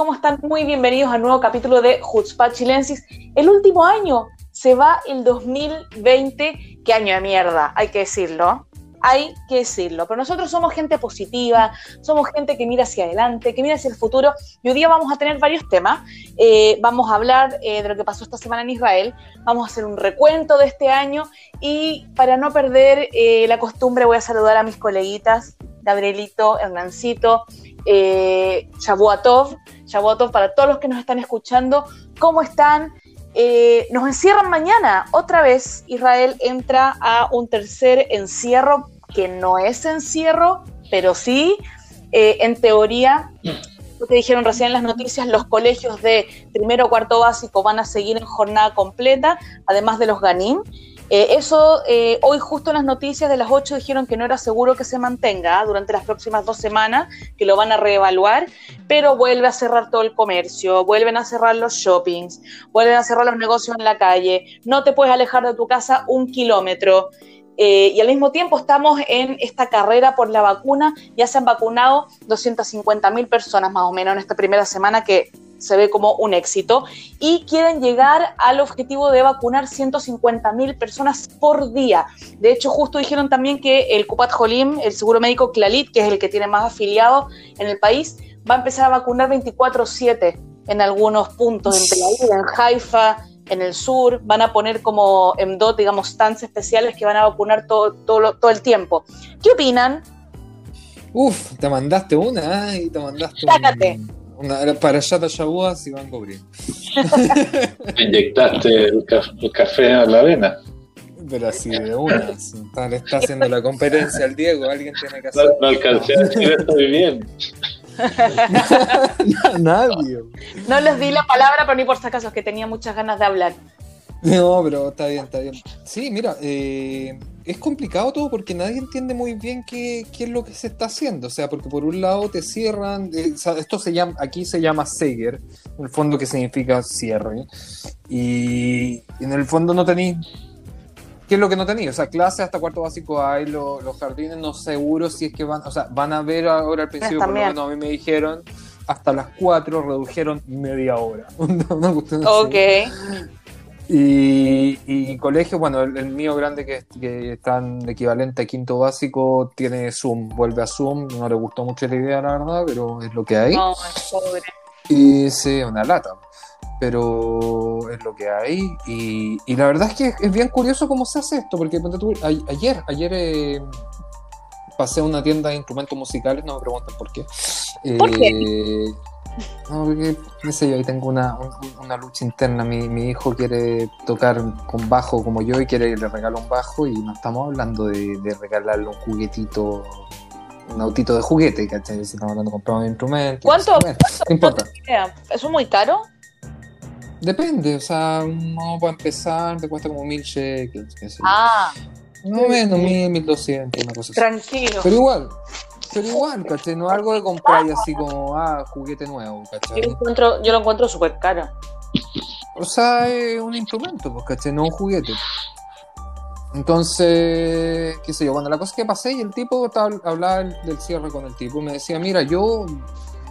¿Cómo están? Muy bienvenidos a un nuevo capítulo de Hutzpah Chilensis. El último año, se va el 2020. Qué año de mierda, hay que decirlo. Hay que decirlo. Pero nosotros somos gente positiva, somos gente que mira hacia adelante, que mira hacia el futuro. Y hoy día vamos a tener varios temas. Eh, vamos a hablar eh, de lo que pasó esta semana en Israel. Vamos a hacer un recuento de este año. Y para no perder eh, la costumbre, voy a saludar a mis coleguitas, Gabrielito, Hernancito, eh, Shabuatov, Shabuatov para todos los que nos están escuchando, ¿cómo están? Eh, nos encierran mañana, otra vez Israel entra a un tercer encierro, que no es encierro, pero sí, eh, en teoría, lo que dijeron recién en las noticias, los colegios de primero o cuarto básico van a seguir en jornada completa, además de los ganín. Eh, eso, eh, hoy justo en las noticias de las 8 dijeron que no era seguro que se mantenga durante las próximas dos semanas, que lo van a reevaluar, pero vuelve a cerrar todo el comercio, vuelven a cerrar los shoppings, vuelven a cerrar los negocios en la calle, no te puedes alejar de tu casa un kilómetro. Eh, y al mismo tiempo estamos en esta carrera por la vacuna, ya se han vacunado 250 mil personas más o menos en esta primera semana que se ve como un éxito, y quieren llegar al objetivo de vacunar 150 mil personas por día. De hecho, justo dijeron también que el Kupat Jolim, el seguro médico Clalit, que es el que tiene más afiliados en el país, va a empezar a vacunar 24/7 en algunos puntos, en Tel Aviv, en Haifa, en el sur, van a poner como en DOT, digamos, stands especiales que van a vacunar todo, todo, todo el tiempo. ¿Qué opinan? Uf, te mandaste una ¿eh? y te mandaste Sácate. un- una para allá de si van a cubrir. Inyectaste el, caf- el café a la avena. Pero así de una. si está- le está haciendo la competencia al Diego, alguien tiene que No, hacer. no alcancé a decir estoy bien. Nadie. No les di la palabra, pero ni por si acaso, es que tenía muchas ganas de hablar. No, pero está bien, está bien. Sí, mira, eh, es complicado todo porque nadie entiende muy bien qué, qué es lo que se está haciendo. O sea, porque por un lado te cierran, eh, o sea, esto se llama, aquí se llama Seger, en el fondo que significa cierre. Y en el fondo no tenéis. ¿Qué es lo que no tenéis? O sea, clases hasta cuarto básico hay, lo- los jardines no seguro si es que van, o sea, van a ver ahora al principio, por lo menos a mí me dijeron, hasta las 4 redujeron media hora. Una cuestión así. Y, y colegio, bueno, el, el mío grande que, que está en equivalente a quinto básico tiene Zoom, vuelve a Zoom, no le gustó mucho la idea, la verdad, pero es lo que hay. No, es pobre. Y sí, una lata, pero es lo que hay. Y, y la verdad es que es bien curioso cómo se hace esto, porque a- ayer, ayer eh, pasé a una tienda de instrumentos musicales, no me pregunten por qué. ¿Por Eh, no, porque, qué sé yo, ahí tengo una, un- una lucha interna. Mi, mi hijo quiere tocar con bajo como yo y quiere que le regalo un bajo y no estamos hablando de, de regalarle un juguetito, un autito de juguete, ¿cachai? Si estamos hablando de comprar un instrumento. ¿Cuánto? Bueno, no importa. ¿Eso es muy caro? Depende, o sea, no para empezar te cuesta como mil shekels, qué sé yo. Ah, No menos, mil, mil doscientos, una cosa así. tranquilo. Pero igual, pero igual, ¿cachai? No es algo de comprar y así como, ah, juguete nuevo, Yo ¿cachai? lo encuentro, yo lo encuentro súper caro. O sea, es un instrumento, pues, ¿cachai? No un juguete. Entonces, qué sé yo, cuando la cosa es que pasé y el tipo estaba, hablaba del, cierre con el tipo, me decía, mira, yo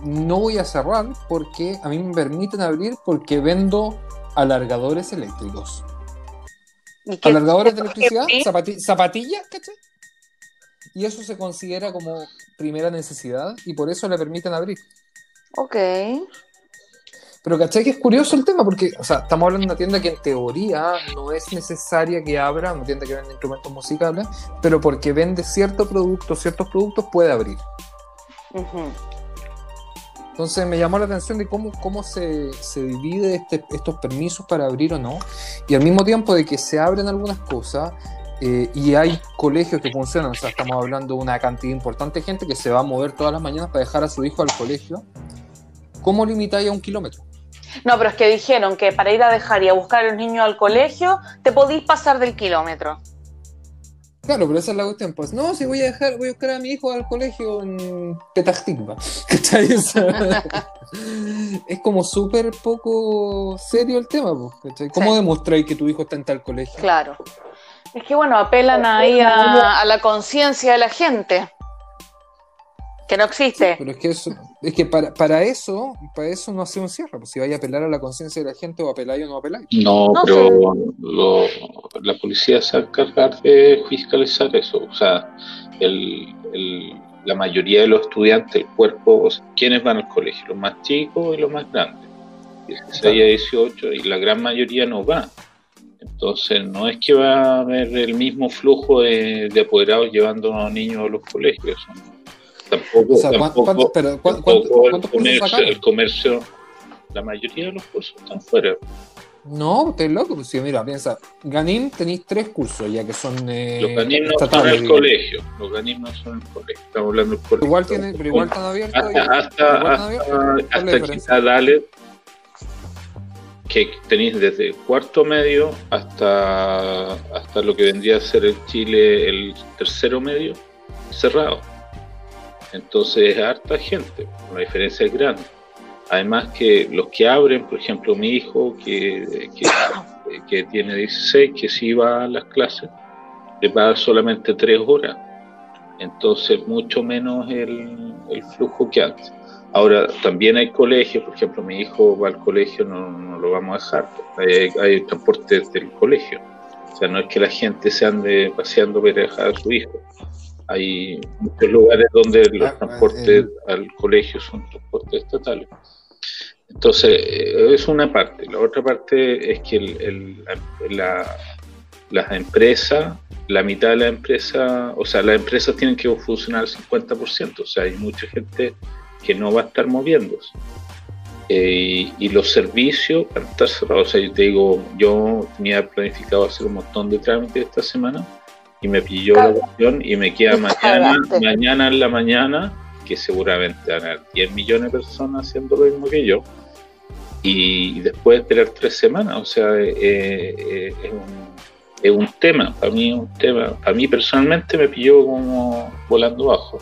no voy a cerrar porque a mí me permiten abrir porque vendo alargadores eléctricos. ¿Y qué- Alargadores de electricidad, zapati- zapatillas, ¿cachai? Y eso se considera como primera necesidad y por eso le permiten abrir. Ok. Pero ¿cachai que es curioso el tema? Porque, o sea, estamos hablando de una tienda que en teoría no es necesaria que abra, una tienda que vende instrumentos musicales, pero porque vende cierto producto, ciertos productos puede abrir. Entonces me llamó la atención de cómo, cómo se, se divide este- estos permisos para abrir o no, y al mismo tiempo de que se abren algunas cosas eh, y hay colegios que funcionan, o sea, estamos hablando de una cantidad importante de gente que se va a mover todas las mañanas para dejar a su hijo al colegio. ¿Cómo limitáis a un kilómetro? No, pero es que dijeron que para ir a dejar y a buscar a los niños al colegio, te podís pasar del kilómetro. Claro, pero esa es la cuestión. Pues no, si voy a dejar, voy a buscar a mi hijo al colegio en Petahtigba. ¿Cachai? O sea, es como súper poco serio el tema, pues, ¿cachai? ¿Cómo Sí. demostráis que tu hijo está en tal colegio? Claro. Es que bueno, apelan ahí a, a la conciencia de la gente. Que no existe. Pero es que eso, es que para, para eso, para eso no hace un cierre. Pues si vaya a apelar a la conciencia de la gente, o apeláis o no apeláis. No, No, pero lo- la policía se va a encargar de fiscalizar eso. O sea, el, el- la mayoría de los estudiantes, el cuerpo, o sea, ¿quiénes van al colegio? Los más chicos y los más grandes. 16 a 18, y la gran mayoría no va. Entonces, no es que va a haber el mismo flujo de, de apoderados llevando a los niños a los colegios. Tampoco, O sea, ¿cuán- tampoco- cuántos- pero, ¿cuán- tampoco el, comercio, el comercio, la mayoría de los cursos están fuera. No, estás loco. Pues si mira, piensa, Ganim tenéis tres cursos ya que son eh, Los ganim no son el colegio. Los ganim no son el colegio. Estamos hablando del colegio. Igual tiene, pero igual están abiertos. hasta, y- hasta, igual están hasta, abiertos. ¿Cuál es la hasta diferencia? quizá Dalet, que tenéis desde cuarto medio hasta, hasta lo que vendría a ser el Chile, el tercero medio, cerrado. Entonces es harta gente, la diferencia es grande. Además que los que abren, por ejemplo, mi hijo que, que, tiene 16, que sí va a las clases, le va solamente tres horas. Entonces mucho menos el, el flujo que antes. Ahora, también hay colegios, por ejemplo, mi hijo va al colegio, no, no lo vamos a dejar, hay, hay transporte del colegio. O sea, no es que la gente se ande paseando para dejar a su hijo. Hay muchos lugares donde los Ah, transportes eh. al colegio son transportes estatales. Entonces, eh, es una parte. La otra parte es que el- el- la- la- las empresas, la mitad de la empresa, o sea, las empresas tienen que funcionar al 50%, o sea, hay mucha gente que no va a estar moviéndose. Eh, y, los servicios van a estar cerrados. O sea, yo te digo, yo tenía planificado hacer un montón de trámites esta semana y me pilló la Cagaste. cuestión y me queda mañana, mañana en la mañana, que seguramente van a haber 10 millones de personas haciendo lo mismo que yo, y después esperar tres semanas. O sea, eh, eh, es, un, es un tema, para mí es un tema, para mí personalmente me pilló como volando bajo.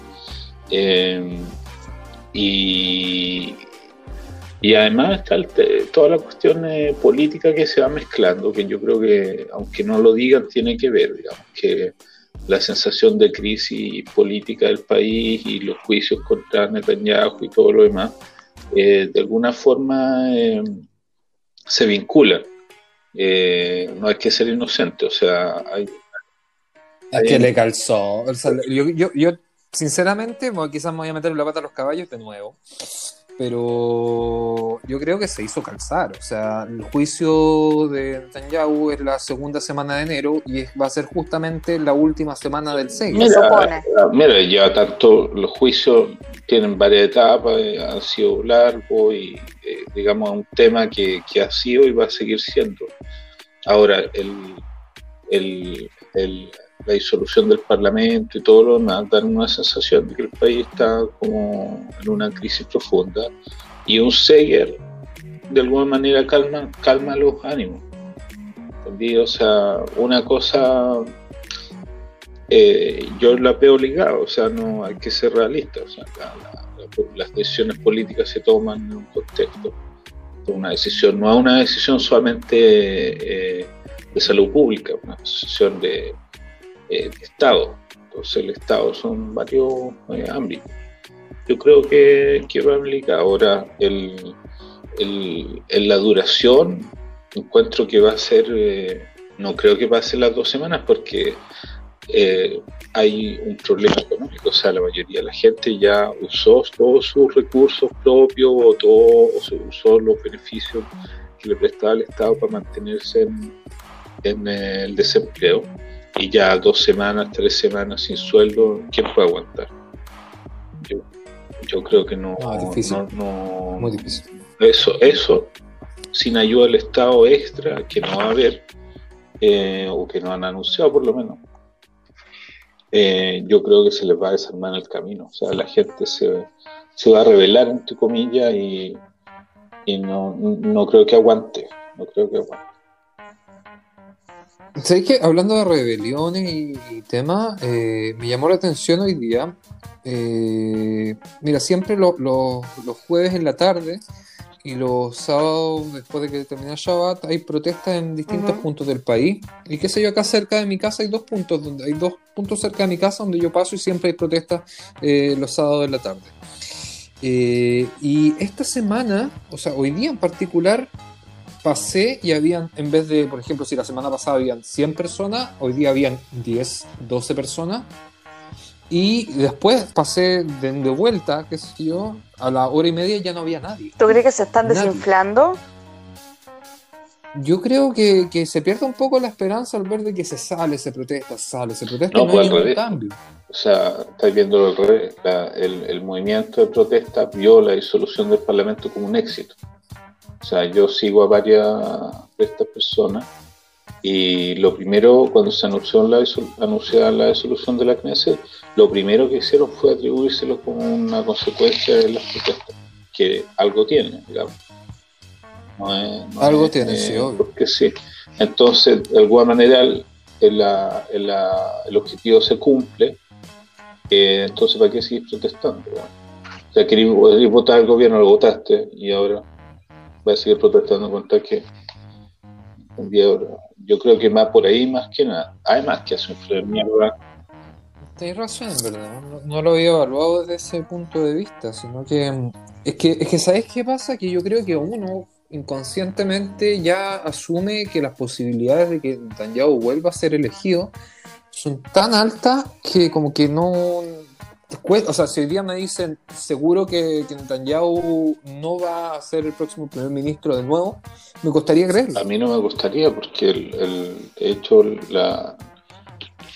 Eh, y, y además está el toda la cuestión eh, política que se va mezclando, que yo creo que, aunque no lo digan, tiene que ver, digamos, que la sensación de crisis política del país y los juicios contra Netanyahu y todo lo demás, eh, de alguna forma eh, se vinculan. Eh, no hay que ser inocente, o sea, hay, Es que le calzó. O sea, yo, yo, yo, sinceramente, bueno, quizás me voy a meter la pata a los caballos de nuevo. Pero yo creo que se hizo calzar. O sea, el juicio de Netanyahu es la segunda semana de enero y es- va a ser justamente la última semana del 6. Se supone. Mira, ya tanto los juicios tienen varias etapas, eh, han sido largos y eh, digamos un tema que, que ha sido y va a seguir siendo. Ahora, el, el- el- la disolución del Parlamento y todo lo demás dan una sensación de que el país está como en una crisis profunda y un Seger de alguna manera calma, calma los ánimos. ¿entendí? O sea, una cosa eh, yo la veo ligada, o sea, no hay que ser realista, o sea, la- la- la- las decisiones políticas se toman en un contexto, una decisión, no es una decisión solamente eh, de salud pública, una decisión de, eh, Estado, entonces el Estado son varios eh, ámbitos. Yo creo que, que va ligado. Ahora, el, en la duración, encuentro que va a ser, eh, no creo que pase las dos semanas porque eh, hay un problema económico, o sea, la mayoría de la gente ya usó todos sus recursos propios o, todo, usó los beneficios que le prestaba el Estado para mantenerse en, en el desempleo y ya dos semanas, tres semanas sin sueldo, ¿quién puede aguantar? Yo, yo creo que no, No, es difícil. no- no- Muy difícil. eso, eso, sin ayuda del Estado extra, que no va a haber, eh, o que no han anunciado por lo menos, eh, yo creo que se les va a desarmar el camino. O sea, la gente se, se va a rebelar, entre comillas, y, y no, no creo que aguante, no creo que aguante. ¿Sabes que Hablando de rebeliones y, temas, eh, me llamó la atención hoy día. eh, mira, siempre lo- lo- los jueves en la tarde y los sábados después de que termina Shabbat hay protestas en distintos Ujú. puntos del país. Y qué sé yo, acá cerca de mi casa hay dos puntos, donde hay dos puntos cerca de mi casa donde yo paso y siempre hay protestas eh, los sábados de la tarde. Eh, y esta semana, o sea, hoy día en particular, pasé y habían, en vez de, por ejemplo, si la semana pasada habían 100 personas, hoy día habían 10, 12 personas. Y después pasé de, de vuelta, qué sé yo, a la hora y media ya no había nadie. ¿Tú crees que se están Nadie. desinflando? Yo creo que, que se pierde un poco la esperanza al ver de que se sale, se protesta, sale, se protesta No, y no pues, hay ningún cambio. O sea, estáis viendo al revés. La- el, el movimiento de protesta vio la disolución del Parlamento como un éxito. O sea, yo sigo a varias de estas personas y lo primero, cuando se anunció la, anunciada la disolución de la Knesset, lo primero que hicieron fue atribuírselo como una consecuencia de las protestas, que algo tiene, digamos. No es- no Algo es, tiene, eh, sí, obvio. Porque sí. Entonces, de alguna manera, el, el- el- objetivo se cumple eh, entonces, ¿para qué seguir protestando? O sea, querías votar al gobierno, lo votaste y ahora vas a seguir protestando contra ahora, Yo creo que más por ahí, más que nada. Además, que hace un mierda. Tienes razón, verdad. No, no lo había evaluado desde ese punto de vista, sino que mm, es que, es que ¿sabes qué pasa? Que yo creo que uno inconscientemente ya asume que las posibilidades de que Netanyahu vuelva a ser elegido son tan altas que como que no... cue- O sea, si hoy día me dicen seguro que, que Netanyahu no va a ser el próximo primer ministro de nuevo, me costaría creerlo. A mí no me gustaría, porque el, el- de hecho, la.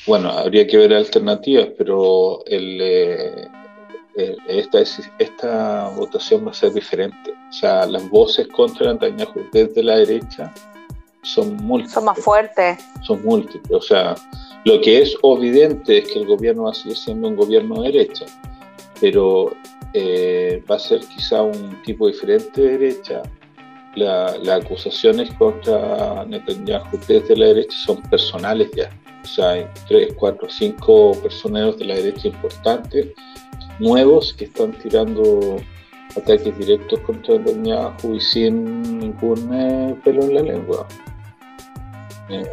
Bueno, habría que ver alternativas, pero el, eh, esta, esta votación va a ser diferente. O sea, las voces contra Netanyahu desde la derecha son múltiples. Son más fuertes. son múltiples. O sea, lo que es evidente es que el gobierno va a seguir siendo un gobierno de derecha, pero eh, va a ser quizá un tipo diferente de derecha. La- las acusaciones contra Netanyahu desde la derecha son personales ya. O sea, hay tres, cuatro, cinco personeros de la derecha importantes, nuevos, que están tirando ataques directos contra Netanyahu y sin ningún eh, pelo en la lengua. Eh,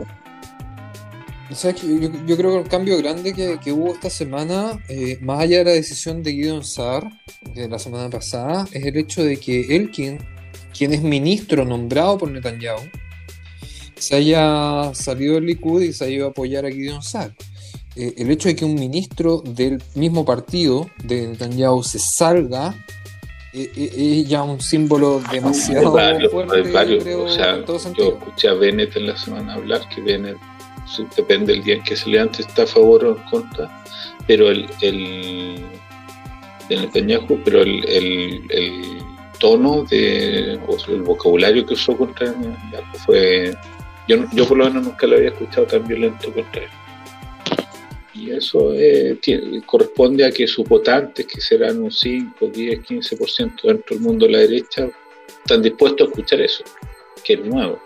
O sea, que yo, yo creo que el cambio grande que, que hubo esta semana, eh, más allá de la decisión de Gideon Saar de la semana pasada, es el hecho de que Elkin, quien es ministro nombrado por Netanyahu, se haya salido del Likud y se haya ido a apoyar a Gideon Saar. Eh, el hecho de que un ministro del mismo partido de Netanyahu se salga eh, eh, es ya un símbolo demasiado Hay varios, fuerte, hay varios. creo, o sea, en todo yo escuché a Bennett en la semana hablar que Bennett, depende del día en que se levante, está a favor o en contra, pero el, el de Netanyahu, pero el, el, tono de, o el vocabulario que usó contra Netanyahu fue, yo, yo por lo menos nunca lo había escuchado tan violento contra él. Y eso eh, corresponde a que sus votantes, que serán un 5, 10, 15% dentro del mundo de la derecha, están dispuestos a escuchar eso, que es nuevo.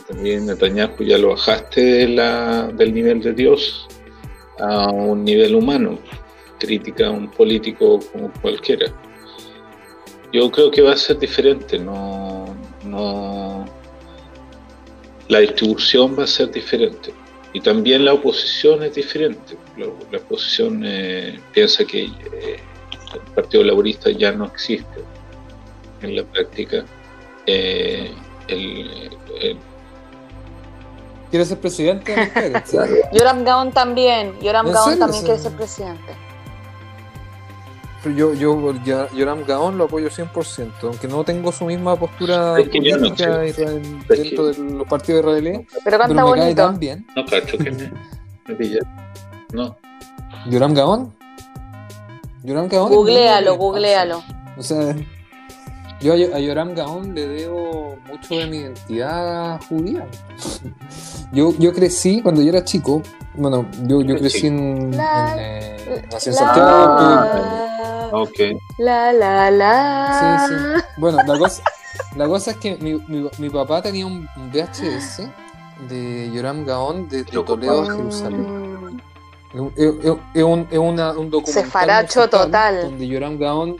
También Netanyahu ya lo bajaste del nivel de Dios a un nivel humano, crítica a un político como cualquiera. Yo creo que va a ser diferente, no, no la distribución va a ser diferente. Y también la oposición es diferente. La, oposición eh, piensa que eh, el Partido Laborista ya no existe en la práctica. Eh, ¿Quieres ser presidente? Yoram Gaon también. Yoram ¿En Gaon serio? también quiere ser presidente. Pero Yo, yo, ya- Yoram Gaon lo apoyo 100%, aunque no tengo su misma postura Es que yo no política dentro de los partidos israelíes, Pero pero canta me cae bonito. tan bien. no cacho que me, me pilla. No, ¿Yoram Gaon? Yoram Gaon Googlealo, googlealo. O sea, yo a, a Yoram Gaon le debo mucho de mi identidad judía. Yo, yo crecí, cuando yo era chico, bueno, yo, yo crecí en, La- en, eh, nací en La, Santiago, tuve- ok. la, la, la. Sí, sí. Bueno, la cosa, La cosa es que mi, mi- mi papá tenía un VHS de Yoram Gaon desde Lo Toledo a Mm. Jerusalén. Es un- es- un, una- un documental Cefaracho musical total. Donde Yoram Gaon,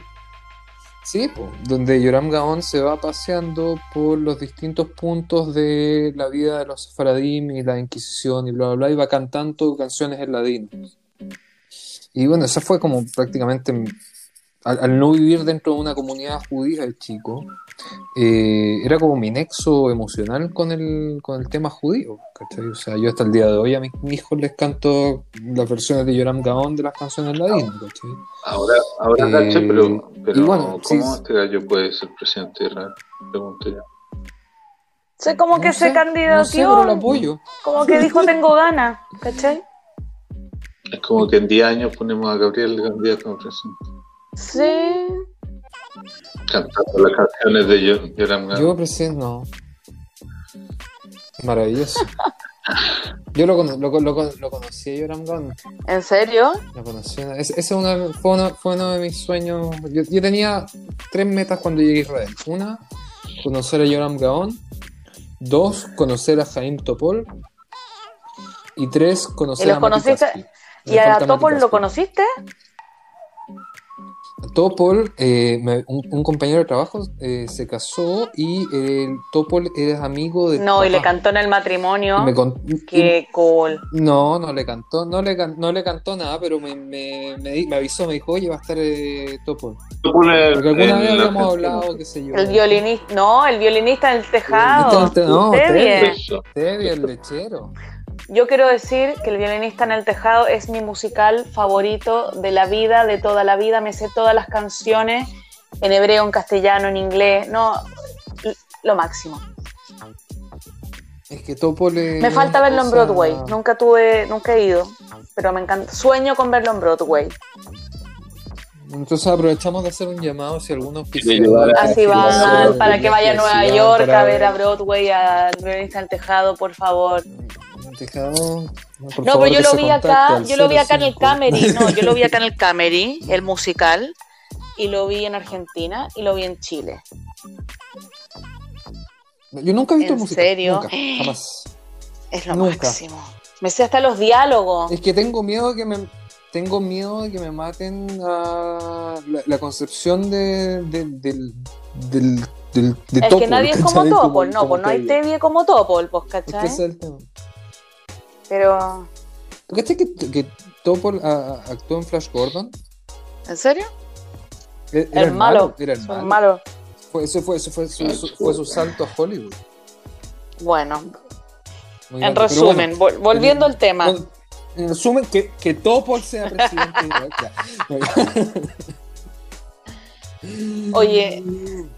sí, donde Yoram Gaon se va paseando por los distintos puntos de la vida de los sefaradim y la Inquisición y bla, bla, bla, y va cantando canciones en ladino. Y bueno, esa fue como prácticamente, al, al no vivir dentro de una comunidad judía, el chico, eh, era como mi nexo emocional con el, con el tema judío, ¿cachai? O sea, yo hasta el día de hoy a mis hijos les canto las versiones de Yoram Gaon de las canciones ladinas, ¿cachai? Ahora, ahora Eh, caché, pero, pero y bueno, ¿cómo sí. este gallo puede ser presidente de Israel? Pregunto yo. Como que se sé, No sé, candidateó, pero lo apoyo. como que dijo tengo ganas, ¿cachai? Es como que en 10 años ponemos a Gabriel candidato a presidente. Sí. Cantando las canciones de Yo- Yoram Gaon. Yo presidente, no. Maravilloso. Yo lo, lo, lo, lo conocí a Yoram Gaon. ¿En serio? Lo conocí. Ese, una- fue, uno, fue uno de mis sueños. Yo, yo tenía tres metas cuando llegué a Israel. Una, conocer a Yoram Gaon. Dos, conocer a Jaim Topol. Y tres, conocer ¿Y los a Mati. ¿Y a Topol lo conociste? Topol, eh, me- un, un compañero de trabajo eh, se casó y eh, Topol era amigo de. No, y le cantó en el matrimonio. Me con- Qué cool. No, no le cantó, no le, can- no le cantó nada, pero me, me, me, di- me avisó, me dijo, oye, va a estar eh, Topol. Porque alguna vez habíamos hablado, qué sé yo. El violinista, no, el violinista en el tejado. Violinista en el te- no, Usted bien. Eso. El lechero. Yo quiero decir que el violinista en el tejado es mi musical favorito de la vida, de toda la vida. Me sé todas las canciones en hebreo, en castellano, en inglés. No, lo máximo. Es que Topol es Me falta verlo en Broadway. Nunca tuve, nunca he ido, pero me encanta. Sueño con verlo en Broadway. Entonces aprovechamos de hacer un llamado si alguno de llevar a- Así sí, van, para que vaya a Nueva York a ver a Broadway, al violinista en el tejado, por favor. Por No, favor, pero yo lo vi acá, yo lo vi acá en el 05. Camery, no, yo lo vi acá en el Camery, el musical, y lo vi en Argentina y lo vi en Chile. Yo nunca he visto ¿En música. serio? Nunca, jamás. Es lo Nunca. máximo. Me sé hasta los diálogos. Es que tengo miedo de que me tengo miedo de que me maten a la, la concepción de, de- del, del, del, de Es que nadie es como ¿cachai? Topol, no, pues no hay. Tevye como Topol, pues, Es que ¿cachai? es el tema. Pero, ¿Tú cachai que, que Topol a- actuó en Flash Gordon? ¿en serio? E- Era El malo, Era el malo. malos. Fue, eso fue, eso fue, su, su- fue su salto a Hollywood. Bueno, Muy en grande. Resumen, bueno, volviendo en- al tema. en resumen, que, que Topol sea presidente. Oye,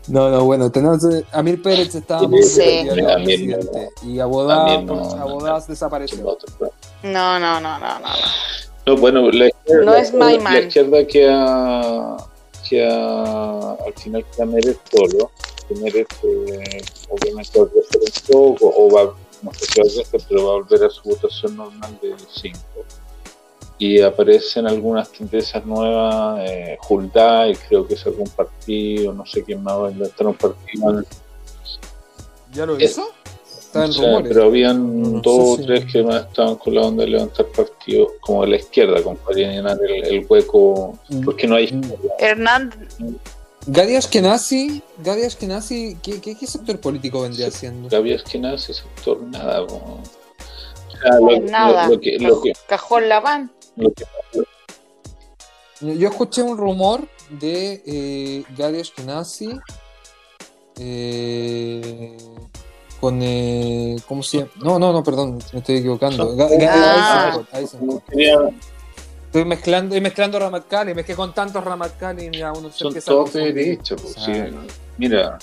No, no, bueno, tenemos eh, Amir Pérez estaba Sí, muy sí. a presidente y Abodá, Amir no, no, Abodá no. desapareció. no, no, no, no, no. no. No, bueno, la izquierda, No es la, my man. izquierda queda, queda al final queda Meret solo. que Meret eh, obviamente a crecer un poco, o va, no sé si va a pero va a volver a su votación normal de 5. Y aparecen algunas tendencias nuevas, eh, Hulday, creo que es algún partido, no sé quién más va a inventar un partido. ¿Ya lo hizo? O sea, rumores. pero habían No dos o si- tres que más estaban con la onda de levantar partidos como de la izquierda, como para llenar el, el hueco, porque no hay Mm. Hernán, Gadi Ashkenazi, Gadi Ashkenazi, ¿qué, qué, qué sector político vendría siendo? Gaby ese sector, nada. como- O sea, lo, nada. lo- lo que, lo, que, Cajón Laván. Yo escuché un rumor de eh, Gadi Ashkenazi eh, con. Eh, ¿Cómo se llama? No, no, no, perdón, me estoy equivocando. Ah. Estoy mezclando, estoy mezclando Ramat Kali, que con tantos Ramat Kali ya uno se son a todos de derecha. pues, sí. Mira,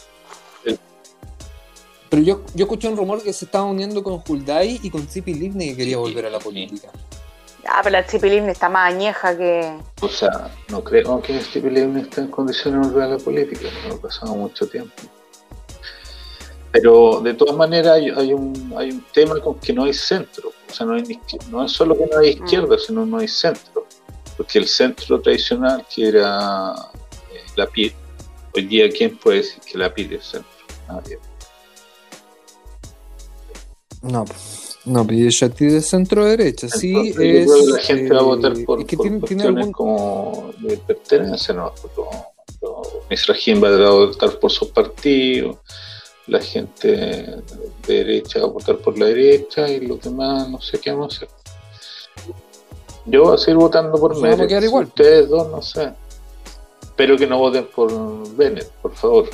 Pero yo, yo escuché un rumor que se estaba uniendo con Hulday y con Zipi Livni que quería volver a la política. Ah, pero la Chipilín está más añeja que. o sea, no creo que Levin esté en condiciones de volver a la política, no ha pasado mucho tiempo. Pero de todas maneras hay, hay un, hay un tema con que no hay centro. O sea, no, hay no es solo que no hay izquierda, sino no hay centro. Porque el centro tradicional, que era eh, la PID, hoy día, ¿quién puede decir que la PID es centro? nadie. No, no, pero yo a ti de centro derecha, sí Entonces, yo es. creo que la gente va a votar eh, por, es que por tiene, tiene cuestiones algún. como de pertenencia, ¿no? Misrajín va a votar por sus partidos, la gente de derecha va a votar por la derecha y los demás no sé qué vamos a hacer. Yo voy a seguir votando por Nos vamos a quedar igual. ustedes dos no sé. Espero que no voten por Bennett, por favor.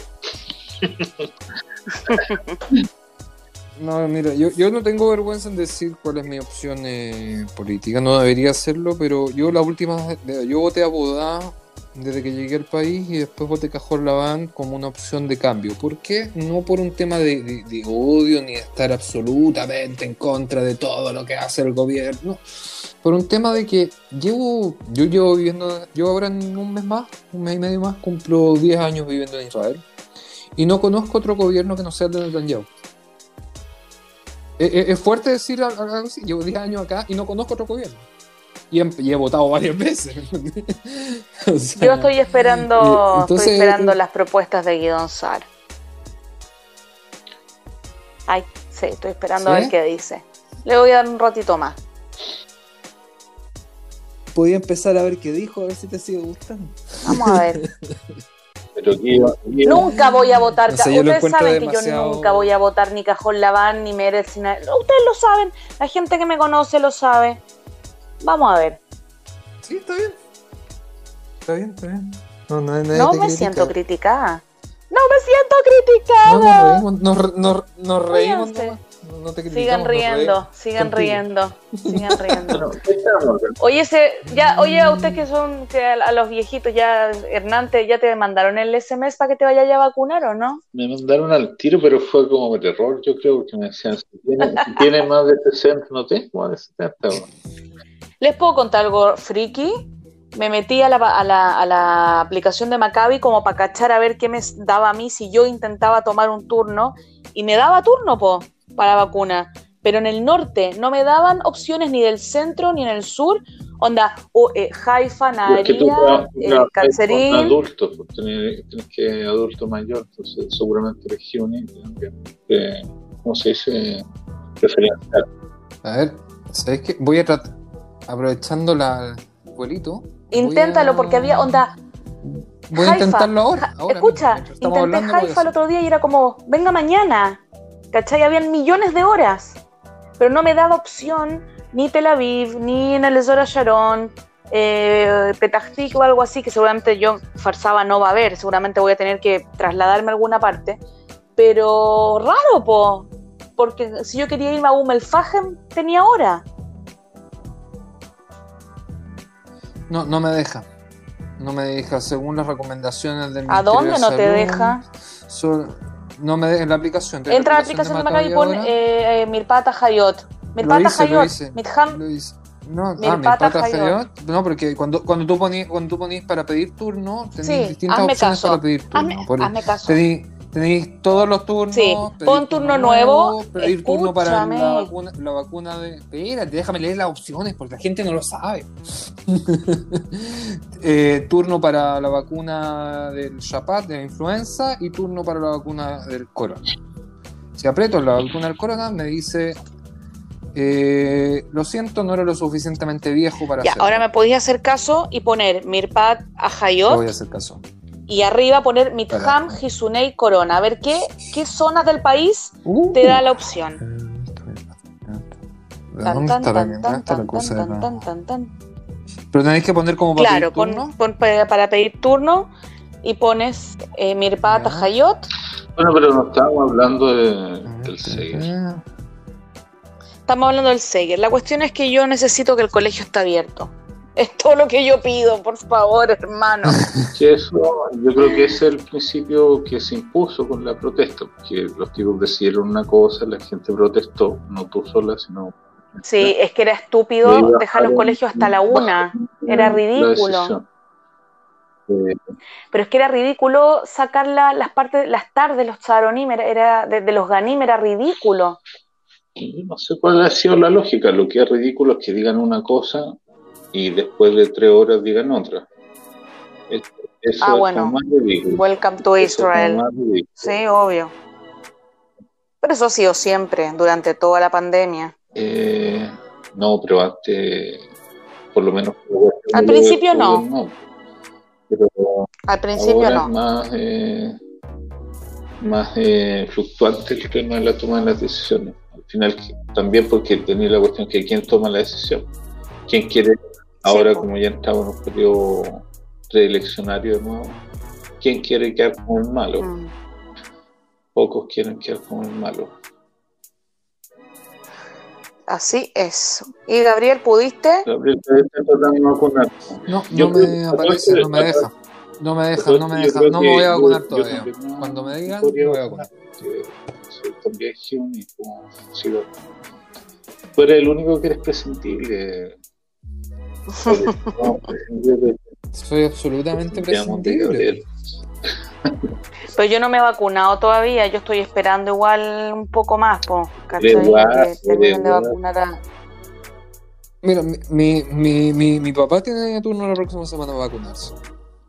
No, mira, yo, yo no tengo vergüenza en decir cuál es mi opción eh, política, no debería hacerlo, pero yo la última, yo voté a Bodá desde que llegué al país y después voté Cajón Laván como una opción de cambio. ¿Por qué? No por un tema de, de- de odio ni de estar absolutamente en contra de todo lo que hace el gobierno, por un tema de que llevo, yo llevo viviendo, yo ahora en un mes más, un mes y medio más, cumplo 10 años viviendo en Israel y no conozco otro gobierno que no sea el de Netanyahu. Es, es- es fuerte decir al- algo así. Llevo 10 años acá y no conozco otro gobierno. Y he, y he votado varias veces. O sea, Yo estoy esperando, eh, entonces, estoy esperando eh, las propuestas de Guidón Sar. Ay, sí, estoy esperando a ver qué dice. Le voy a dar un ratito más. Podía empezar a ver qué dijo, a ver si te sigue gustando. Vamos a ver. Pero aquí, aquí- nunca voy a votar. No sé, Ustedes saben que yo nunca voy a votar ni Cajón Laván ni Meretz. ni nada. Ustedes lo saben. La gente que me conoce lo sabe. Vamos a ver. Sí, está bien. Está bien, está bien. No, me critica. siento criticada. No me siento criticada. No, nos reímos, nos, nos- nos reímos. No, te Sigan riendo, sigan riendo, sigan riendo. Oye, ese, ya, oye, a ustedes que son, que a, a los viejitos ya, Hernán, ¿ya te mandaron el SMS para que te vayas ya a vacunar o no? Me mandaron al tiro, pero fue como de terror, yo creo, porque me decían, si tiene, si tiene más de 60, no tengo más de 70. bueno. Les puedo contar algo friki. Me metí a la, a la, a la aplicación de Maccabi como para cachar a ver qué me daba a mí si yo intentaba tomar un turno y me daba turno, po, para vacuna. Pero en el norte no me daban opciones ni del centro ni en el sur. Onda, o, eh, Haifa, trabajas eh, Cancerín. adultos, pues tienes, tienes que adulto mayor, entonces seguramente también. Eh, ¿Cómo se dice? Preferencial. A ver, ¿sabes qué? Voy a tratar, aprovechando la, el vuelito. Inténtalo a- porque había onda. Voy a Haifa. intentarlo ahora. Escucha, intenté Haifa el otro día y era como, venga mañana. ¿Cachai? Habían millones de horas. Pero no me daba opción ni Tel Aviv, ni en el Zora Sharon, eh, Petah Tikva o algo así, que seguramente yo Farsaba no va a haber. Seguramente voy a tener que trasladarme a alguna parte. Pero raro, po. Porque si yo quería irme a Umm el Fajem, tenía hora. No, no me deja. No me deja, según las recomendaciones del ¿A dónde de no te deja? No me deja en la aplicación. ¿Tienes Entra la de aplicación de Maccabi y pon eh, eh, Mirpata Hayot. Mirpata Hayot. hice. No, ah, Mirpata Hayot. Hayot. No, porque cuando, cuando tú ponías cuando tú ponías para pedir turno, tenéis Sí, distintas opciones caso. para pedir turno. Hazme, hazme caso. Tenéis todos los turnos. Sí, pon turno nuevo, pedir turno para la vacuna, la vacuna de. Espérate, déjame leer las opciones porque la gente no lo sabe. Eh, turno para la vacuna del Chapat, de la influenza, y turno para la vacuna del corona. Si aprieto la vacuna del corona, me dice. eh, lo siento, no era lo suficientemente viejo para Ya, hacerlo. ahora me podías hacer caso y poner Mirpat Te Hayot voy a hacer caso. Y arriba poner Mitham. Hisunei, Corona. A ver qué, qué zonas del país Uh. te da la opción. Tan, ¿Dónde tan, está la, tan, dónde tan, está la tan, cosa de tan, la- tan, tan, tan. Pero tenéis que poner como para Claro, pedir turno. pon pa- para pedir turno y pones eh, Mirpat Ya. Hayot. Bueno, pero no estábamos hablando de, Ah, del 6. Estamos hablando del Seiger. La cuestión es que yo necesito que el colegio esté abierto. Es todo lo que yo pido, por favor, hermano. Que eso, yo creo que ese es el principio que se impuso con la protesta, porque los tipos decidieron una cosa, la gente protestó, no tú sola, sino Sí, es que era estúpido dejar los colegios hasta la una. Era ridículo. Pero es que era ridículo sacar la- las partes, las tardes, los charonim, era, de, de los ganim, era ridículo. no sé cuál ha sido la lógica, lo que es ridículo es que digan una cosa y después de tres horas digan otra. Es- Eso Ah, bueno. Welcome to Israel. Sí, obvio. Pero eso ha sido siempre, durante toda la pandemia. Eh, no, pero antes, por lo menos. Al principio no. Pero Al principio ahora no. es más, eh, más eh, fluctuante el tema de la toma de las decisiones. Al final, también porque tenía la cuestión que quién toma la decisión. ¿Quién quiere, ahora como ya estamos en un periodo preeleccionario de nuevo, quién quiere quedar como el malo? Mm. Pocos quieren quedar como el malo. Así es. Y Gabriel, ¿pudiste? Gabriel, te está tratando de vacunar. No, no me aparece, no me deja. No me deja, no me deja. No me voy a vacunar todavía. Cuando me digan, me voy a vacunar. también como sigo. Tú eres el único que eres prescindible. Soy absolutamente prescindible. Pero yo no me he vacunado todavía, yo estoy esperando igual un poco más, po, ¿cachai? De guapo, Que terminen de vacunar a... Mira, mi, mi, mi, mi, mi papá tiene turno la próxima semana para vacunarse.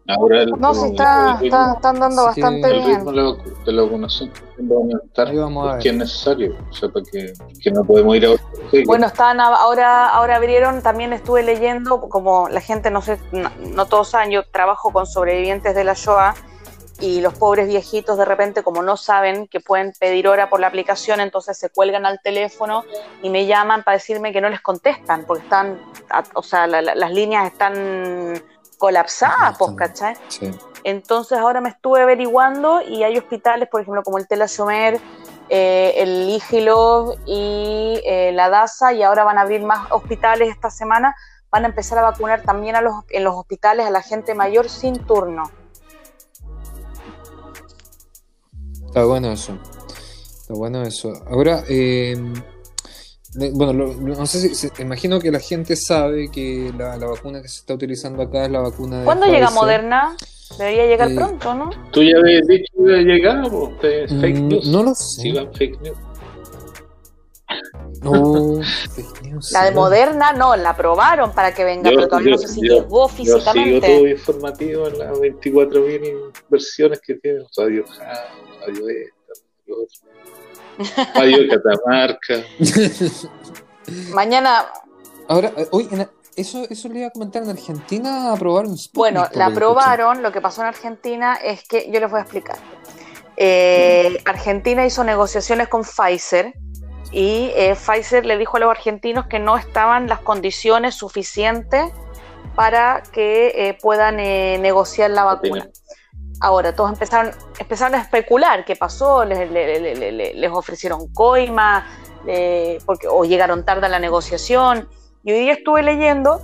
Ahora el, No, sí, está, el ritmo- está, están dando bastante el bien. ritmo de la, vacu- de la vacunación va a aumentar vamos a porque es necesario. O sea, para que, que no podemos ir a otro sitio. Bueno, están ahora, ahora abrieron, también estuve leyendo, como la gente, no sé, no, no todos saben, yo trabajo con sobrevivientes de la Shoah y los pobres viejitos de repente, como no saben que pueden pedir hora por la aplicación, entonces se cuelgan al teléfono y me llaman para decirme que no les contestan, porque están, o sea, la- la- las líneas están colapsadas, pues, ¿cachai? Sí. Entonces ahora me estuve averiguando y hay hospitales, por ejemplo, como el Tela Shomer, eh, el Igilov y eh, la DASA, y ahora van a abrir más hospitales esta semana. Van a empezar a vacunar también a los, en los hospitales a la gente mayor sin turno. Está bueno eso. Está bueno eso. Ahora, eh, bueno, lo- lo- no sé si, se- imagino que la gente sabe que la, la vacuna que se está utilizando acá es la vacuna de ¿Cuándo llega. Moderna? Debería llegar Eh, pronto, ¿no? Tú ya habías dicho que llegaba, pues, fake Mm, news. no lo sé. Sigan fake news. No, fake news, La de sí. Moderna no, la aprobaron para que venga, Yo- pero todavía yo- no sé si yo- llegó Yo sigo físicamente. todo informativo en las 24.000 versiones que tiene Radio Jam, Radio esta, Radio Catamarca. Mañana, Ahora, eh, oye, en- eso, eso le iba a comentar. En Argentina aprobaron Sputnik, Bueno, la aprobaron. Lo que pasó en Argentina es que, yo les voy a explicar. Eh, Argentina hizo negociaciones con Pfizer y eh, Pfizer le dijo a los argentinos que no estaban las condiciones suficientes para que eh, puedan eh, negociar la vacuna. Ahora, todos empezaron, empezaron a especular qué pasó, les, le- le- le- le- les ofrecieron coima, porque, o llegaron tarde a la negociación. Y hoy día estuve leyendo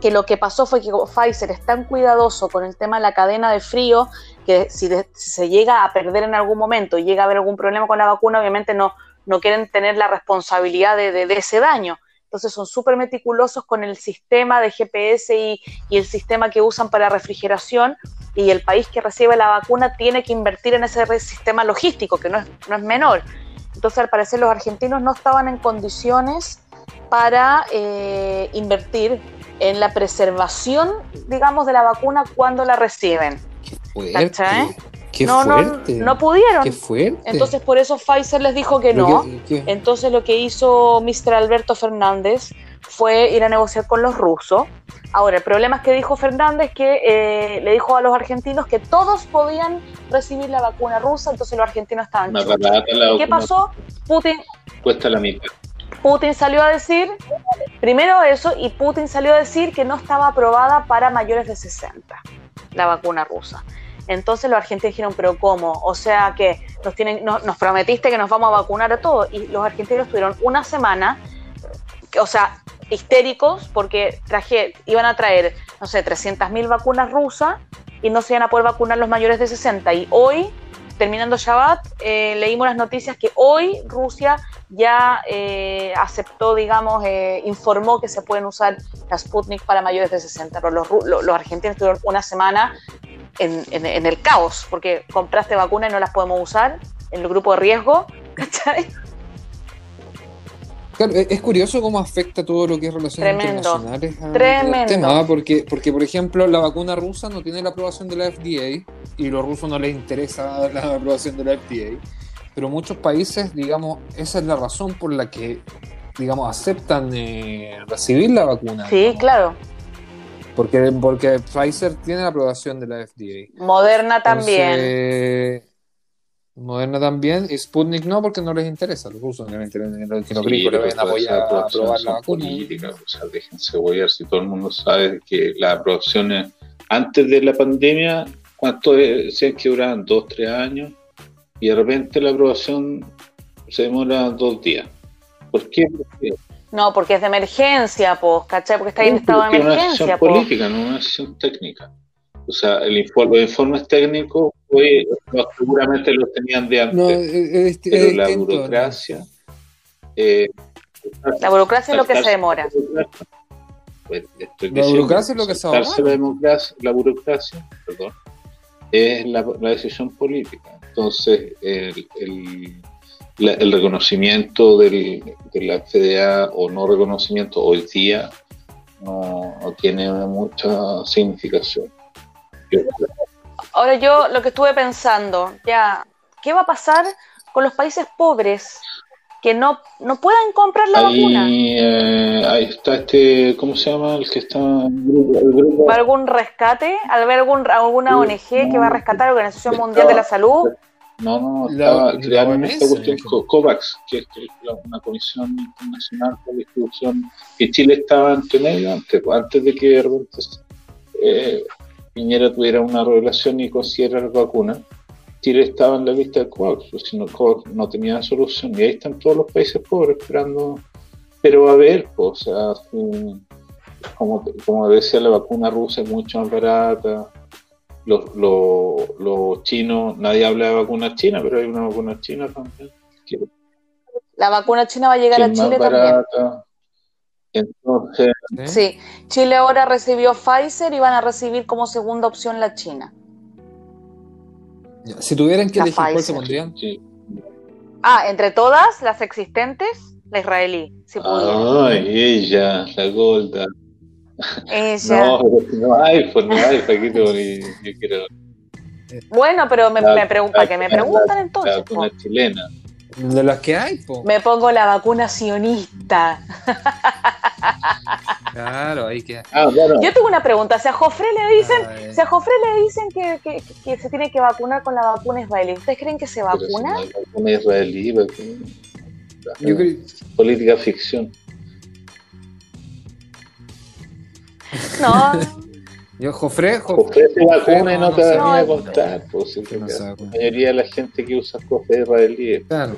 que lo que pasó fue que Pfizer es tan cuidadoso con el tema de la cadena de frío que si, se llega a perder en algún momento y llega a haber algún problema con la vacuna, obviamente no, no quieren tener la responsabilidad de ese daño. Entonces son súper meticulosos con el sistema de GPS y, y el sistema que usan para refrigeración y el país que recibe la vacuna tiene que invertir en ese sistema logístico, que no es, no es menor. Entonces al parecer los argentinos no estaban en condiciones para eh, invertir en la preservación, digamos, de la vacuna cuando la reciben. Qué. Qué no, no, fuerte. no pudieron. Qué fuerte. Entonces por eso Pfizer les dijo que Pero no. qué- qué- Entonces lo que hizo Mr. Alberto Fernández fue ir a negociar con los rusos. Ahora, el problema es que dijo Fernández que eh, le dijo a los argentinos que todos podían recibir la vacuna rusa, entonces los argentinos estaban Más chuchos. barata la ¿Y qué vacuna, pasó? Putin, Cuesta la mitad. Putin salió a decir, primero eso, y Putin salió a decir que no estaba aprobada para mayores de 60, la vacuna rusa. Entonces los argentinos dijeron, pero ¿cómo? O sea que nos, tienen, no- nos prometiste que nos vamos a vacunar a todos. Y los argentinos tuvieron una semana, que- o sea, histéricos, porque traje, iban a traer, no sé, 300.000 vacunas rusas y no se iban a poder vacunar los mayores de 60. Y hoy, terminando Shabbat, eh, leímos las noticias que hoy Rusia ya eh, aceptó, digamos, eh, informó que se pueden usar las Sputnik para mayores de 60. Pero los, los argentinos tuvieron una semana en, en- en el caos, porque compraste vacunas y no las podemos usar en el grupo de riesgo, ¿cachai? Claro, es es curioso cómo afecta todo lo que es relaciones Tremendo. internacionales a- Tremendo. al tema, ¿ah? porque, porque, por ejemplo, la vacuna rusa no tiene la aprobación de la FDA y a los rusos no les interesa la aprobación de la FDA. pero muchos países, digamos, esa es la razón por la que, digamos, aceptan eh, recibir la vacuna. Sí, digamos. claro. Porque, porque Pfizer tiene la aprobación de la FDA. Moderna también. Entonces, Moderna también, y Sputnik no, porque no les interesa. Los rusos no les interesa los Sí, gringos le pero vayan a apoyar a la son vacuna. políticas, o sea, déjense huellar. Si todo el mundo sabe que las aprobaciones antes de la pandemia, ¿cuánto decían que duraban? ¿Dos, tres años? Y de repente la aprobación se demora dos días. ¿Por qué? Porque No, porque es de emergencia, pues, ¿cachai? Porque está ahí en estado de es emergencia, decisión pues. política, no una decisión técnica. O sea, el informe, los informes técnicos no, seguramente los tenían de antes, No, es, es- pero es la distinto, burocracia... eh, La burocracia es lo que se demora. la burocracia, pues, estoy La diciendo, burocracia es lo que se ahorra. la democracia, la burocracia, perdón, es la, la decisión política. Entonces, el, el- la- el reconocimiento del- de la FDA o no reconocimiento hoy día no, no tiene mucha significación. Ahora yo lo que estuve pensando, ya, ¿qué va a pasar con los países pobres que no, no puedan comprar la vacuna? Ahí, eh, ahí está este, ¿cómo se llama? El que está el grupo, el grupo- ¿Va a algún rescate? ¿Al ver algún, alguna ONG que va a rescatar a la Organización Mundial de la Salud? No, no, La- estaba, la esta cuestión COVAX, que es una comisión internacional de distribución, que Chile estaba entre medio antes, antes de que repente eh, Piñera tuviera una revelación y consiguiera la vacuna. Chile estaba en la lista de COVAX, pues, si no, COVAX no tenía solución, y ahí están todos los países pobres esperando, pero a ver, pues, o sea, como, como decía, la vacuna rusa es mucho más barata, los, los, los chinos, nadie habla de vacuna china, pero hay una vacuna china también, que, La vacuna china va a llegar a Chile también. Entonces, ¿eh? Sí, Chile ahora recibió Pfizer y van a recibir como segunda opción la China. Si tuvieran que La elegir, ¿cuál se pondrían? sí. Ah, entre todas las existentes, la israelí, si pudiera. Ay, ella, la Golda. Ella. No, pero si no hay, pues no hay, Paquito, ni yo quiero Bueno, pero me, La- me preguntan, la- que me la- preguntan la entonces. vacuna po. chilena. De las que hay, po. Me pongo la vacuna sionista. Claro, ahí que. Ah, Yo tengo una pregunta. Si a Jofre le dicen, si a Jofre le dicen que, que- que se tiene que vacunar con la vacuna israelí, ¿ustedes creen que se pero si vacuna? no vacuna israelí, Yo creo- política ficción. No, Yo, Jofre, Jofre. Se vacuna y no te no, va a no, contar. Pues, no la mayoría de la gente que usa cosas israelíes. Claro.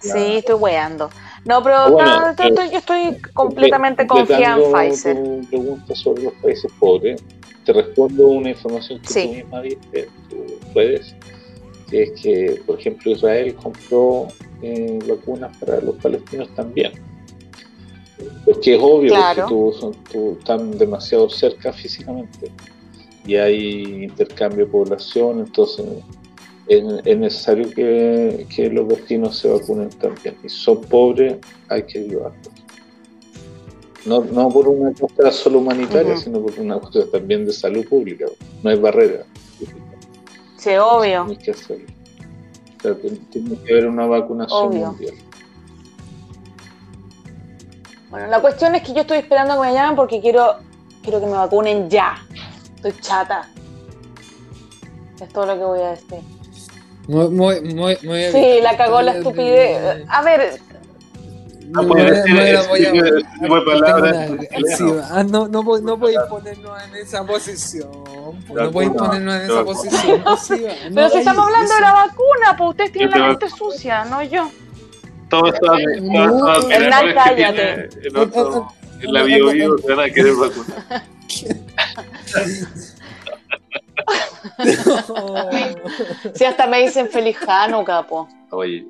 sí, estoy weando. No, pero Bueno, no, yo, eh, estoy, yo estoy completamente confiada en Pfizer. Tu pregunta sobre los países pobres, te respondo una información que Sí. tú misma viste, tú puedes, que es que, por ejemplo, Israel compró eh, vacunas para los palestinos también. Porque es obvio Claro. que tú, son, tú están demasiado cerca físicamente y hay intercambio de población, entonces es, es necesario que, que los vecinos se vacunen también. Y si son pobres, hay que ayudarlos. No, no por una cosa solo humanitaria, sino por una cosa también de salud pública. No hay barrera. Sí, obvio. Tienes que hacerlo. O sea, tiene tiene que haber una vacunación Obvio. mundial. Bueno, la cuestión es que yo estoy esperando que me llamen porque quiero, quiero que me vacunen ya. Estoy chata. Es todo lo que voy a decir. Muy, muy, muy, muy Sí, la cagó la estupidez. A ver, No No, puede no, decir no, no ah, no, no, no podéis ponernos en esa posición. po, No podéis ponernos en esa posición. pero si estamos hablando de la vacuna, pues ustedes tienen la mente sucia, no yo. Todos estos No, todos estos Hernán, cállate. tiene el otro- en la bio bio se van a querer vacunar. No. Si hasta me dicen feliz Hanukkah, po. Oye,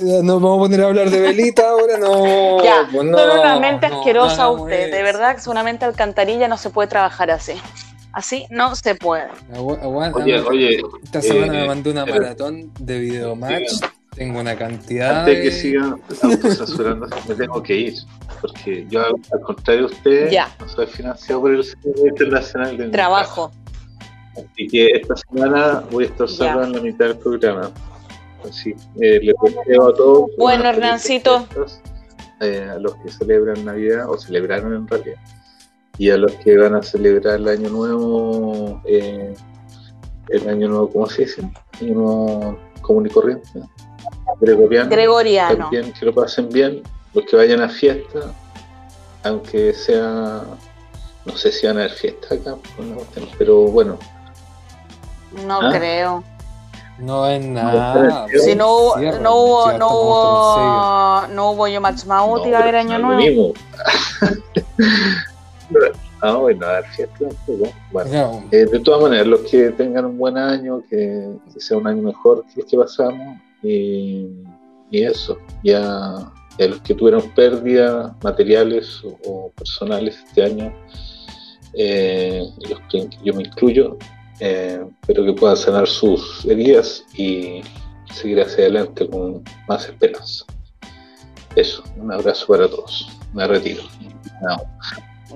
Ya, Nos vamos a poner a hablar de velita ahora, no. Ya, pues no, son una mente no, asquerosa no usted. De verdad que es una mente alcantarilla, no se puede trabajar así. Así no se puede. Agua- aguanta. oye, oye, Esta semana eh, me mandé una pero- maratón de videomatch. Tengo una cantidad. antes de- que sigan autocensurando, me tengo que ir. Porque yo, al contrario de usted, Ya. no soy financiado por el Servicio Internacional de Trabajo. Así que esta semana voy a estar solo en la mitad del programa. Así eh, les deseo a todos. Bueno, Hernancito. Eh, a los que celebran Navidad, o celebraron en realidad, y a los que van a celebrar el Año Nuevo, eh, el Año Nuevo, ¿cómo se dice? Año Nuevo común y corriente. Gregoriano. Gregoriano. También que lo pasen bien. Los que vayan a fiesta, aunque sea. No sé si van a haber fiesta acá, pero bueno, no ¿Ah? creo. No es nada. Si no hubo, no hubo, no hubo, no hubo yo Match Maut, iba a haber año nuevo. Ah, bueno, fiesta bueno, eh, de todas maneras, los que tengan un buen año, que, sea un año mejor que el que pasamos, y, eso, ya, los que tuvieron pérdidas materiales o, personales este año, eh, los que yo me incluyo, eh, espero que puedan sanar sus heridas y seguir hacia adelante con más esperanza. Eso, un abrazo para todos. Me retiro.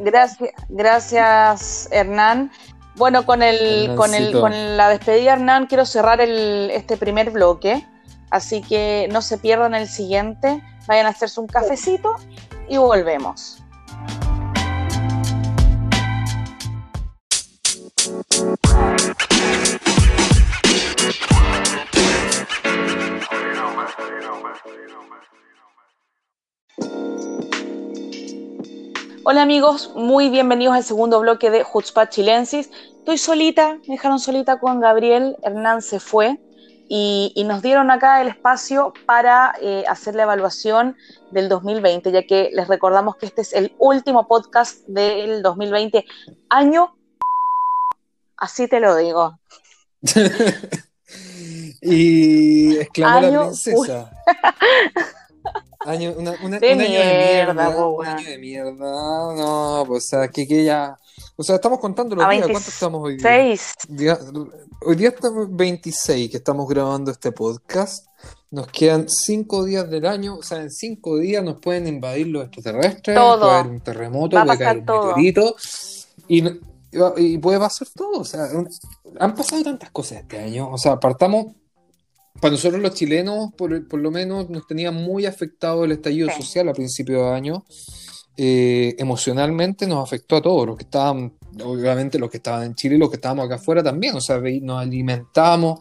Gracias, gracias Hernán. Bueno, con el, con el, con la despedida Hernán quiero cerrar el, este primer bloque, así que no se pierdan el siguiente. Vayan a hacerse un cafecito y volvemos. Hola amigos, muy bienvenidos al segundo bloque de Hutzpah Chilensis. Estoy solita, me dejaron solita con Gabriel, Hernán se fue y, nos dieron acá el espacio para eh, hacer la evaluación del 2020, ya que les recordamos que este es el último podcast del 2020, año Así te lo digo. y exclamó la princesa. Año, una, un año de mierda, un año de mierda. No, pues, o sea, que, que ya. O sea, estamos contando los días. ¿Cuántos estamos hoy día? Hoy día estamos 26 que estamos grabando este podcast. Nos quedan 5 días del año. O sea, en 5 días nos pueden invadir los extraterrestres. Todo. Puede haber un terremoto, puede caer un meteorito. Y y puede pasar todo. O sea, han pasado tantas cosas este año. O sea, partamos. Para nosotros los chilenos, por, por lo menos, nos tenía muy afectado el estallido social a principios de año. Eh, emocionalmente nos afectó a todos los que estaban obviamente los que estaban en Chile y los que estábamos acá afuera también, o sea, nos alimentamos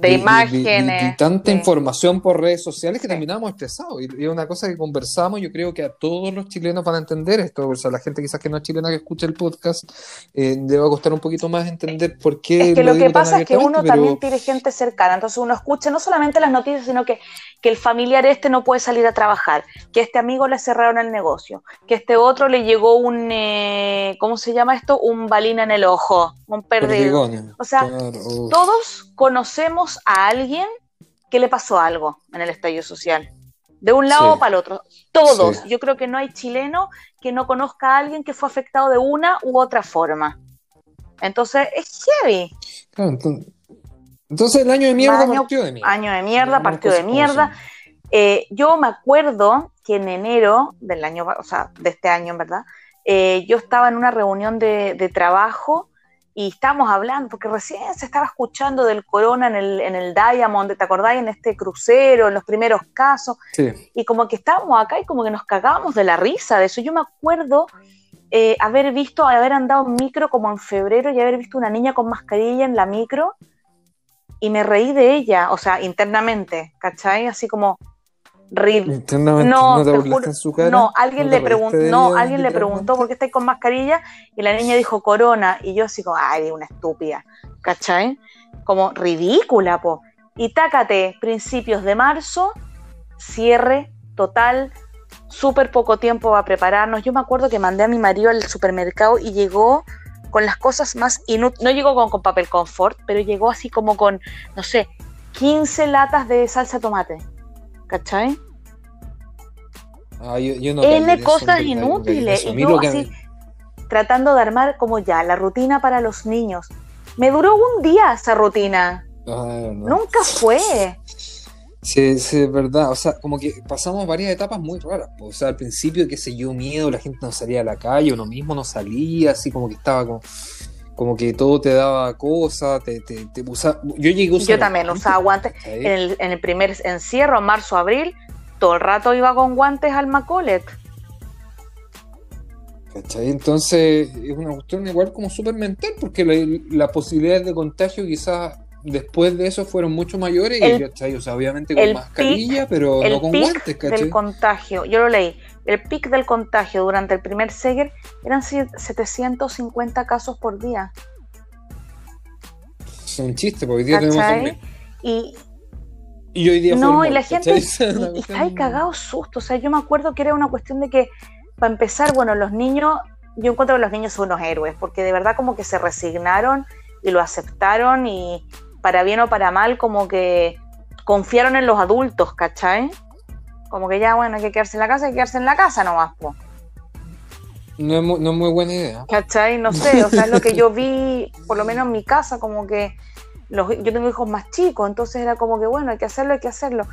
de, imágenes. De, tanta información por redes sociales que terminamos estresados. Y, es una cosa que conversamos, yo creo que a todos los chilenos van a entender esto, o sea, la gente quizás que no es chilena que escucha el podcast, eh, le va a costar un poquito más entender por qué. Es que lo, que pasa es que uno también tiene gente cercana, entonces uno escucha no solamente las noticias, sino que, que el familiar este no puede salir a trabajar, que este amigo le cerraron el negocio, que este otro le llegó un, eh, ¿cómo se llama esto? un balina en el ojo, un perdido. O sea, todos conocemos a alguien que le pasó algo en el estallido social. De un lado para el otro. Todos. Yo creo que no hay chileno que no conozca a alguien que fue afectado de una u otra forma. Entonces, es heavy. entonces, el año de mierda partió de mierda. Año de mierda, partió de mierda. Eh, yo me acuerdo que en enero del año, o sea, de este año, en verdad, eh, yo estaba en una reunión de, trabajo y estábamos hablando, porque recién se estaba escuchando del corona en el, en el Diamond, ¿te acordáis? En este crucero, en los primeros casos. Y como que estábamos acá y como que nos cagábamos de la risa de eso. Yo me acuerdo eh, haber visto, haber andado en micro como en febrero y haber visto una niña con mascarilla en la micro y me reí de ella, o sea, internamente, ¿cachai? Así como, no, no, alguien le preguntó, no, alguien le preguntó por qué estáis con mascarilla y la niña dijo corona y yo así como, ay, una estúpida, ¿cachai? Como ridícula, po. Y tácate, principios de marzo, cierre total, súper poco tiempo a prepararnos. Yo me acuerdo que mandé a mi marido al supermercado y llegó con las cosas más inútiles, no llegó con, con papel confort, pero llegó así como con, no sé, 15 latas de salsa tomate ¿cachai? Ah, yo, no N cosas inútiles. Y yo así, tratando de armar como ya la rutina para los niños. Me duró un día esa rutina. Ah, Nunca fue. Sí, sí, es verdad. O sea, como que pasamos varias etapas muy raras. O sea, al principio, qué sé yo, miedo, la gente no salía a la calle, uno mismo no salía, así como que estaba con, como que todo te daba cosas, te, te, te usa- Yo llegué a usar Yo también usaba guantes. En el, en el primer encierro, marzo, abril, todo el rato iba con guantes al Macolet. ¿Cachai? Entonces es una cuestión igual como súper mental, porque la- las posibilidades de contagio quizás después de eso fueron mucho mayores, y, El-. O sea, obviamente con el mascarilla, pero el no con pic guantes, ¿cachai? del contagio, yo lo leí, el pic del contagio durante el primer Seger eran si- 750 casos por día. Es un chiste, porque hoy día tenemos ¿Cachai? 2000. Y Y hoy día no, el y la gente, ¿cachai? Y, susto. O sea, yo me acuerdo que era una cuestión de que, para empezar, bueno, los niños, yo encuentro que los niños son unos héroes, porque de verdad como que se resignaron y lo aceptaron y para bien o para mal, como que confiaron en los adultos, ¿cachai? Como que ya, bueno, hay que quedarse en la casa, hay que quedarse en la casa nomás, po. No es, muy, no es muy buena idea. ¿Cachai? No sé, o sea, es lo que yo vi, por lo menos en mi casa, como que los, yo tengo hijos más chicos, entonces era como que, bueno, hay que hacerlo, hay que hacerlo.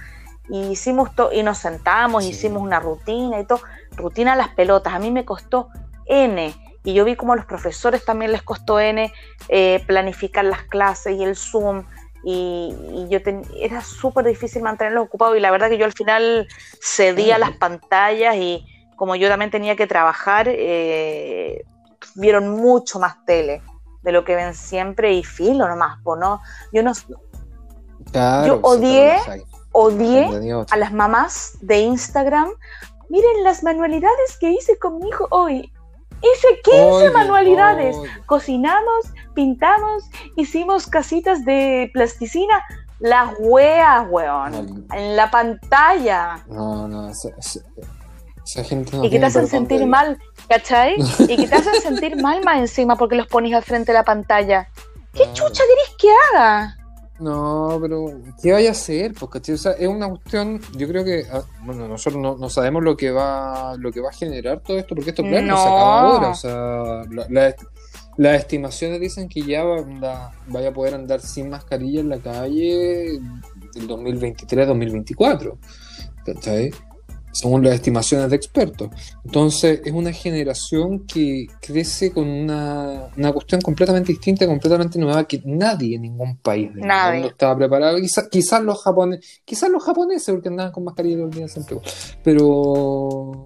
Y hicimos todo, y nos sentamos, Sí. hicimos una rutina y todo. Rutina a las pelotas, a mí me costó N. Y yo vi como a los profesores también les costó N eh, planificar las clases y el Zoom. Y, y yo ten- era súper difícil mantenerlos ocupados. Y la verdad que yo al final cedí a Claro. las pantallas y como yo también tenía que trabajar, eh, vieron mucho más tele de lo que ven siempre y filo nomás, po, ¿no? Yo no Claro, Yo te odié- odié a las mamás de Instagram. Miren las manualidades que hice con mi hijo hoy. Hice 15 Oye, manualidades. oye. Cocinamos, pintamos, hicimos casitas de plasticina. Las weas, weón. En la pantalla. No, no, esa, esa- esa gente no y que te hacen sentir mal, ¿cachai? Y que te hacen sentir mal más encima porque los pones al frente de la pantalla. ¿Qué Claro. chucha querés que haga? No, pero ¿qué vaya a hacer? Porque o sea, es una cuestión, yo creo que, ah, bueno, nosotros no, no sabemos lo que va lo que va a generar todo esto, porque esto, claro, no, se acaba ahora. O sea, la- la- las estimaciones dicen que ya va- la- vaya a poder andar sin mascarilla en la calle del 2023-2024. ¿Cachai? Según las estimaciones de expertos. Entonces, es una generación que crece con una, una cuestión completamente distinta, completamente nueva, que nadie en ningún país del mundo estaba preparado. Quizá- quizás los japoneses, quizás los japoneses, porque andaban con mascarilla todo el día siempre. Pero,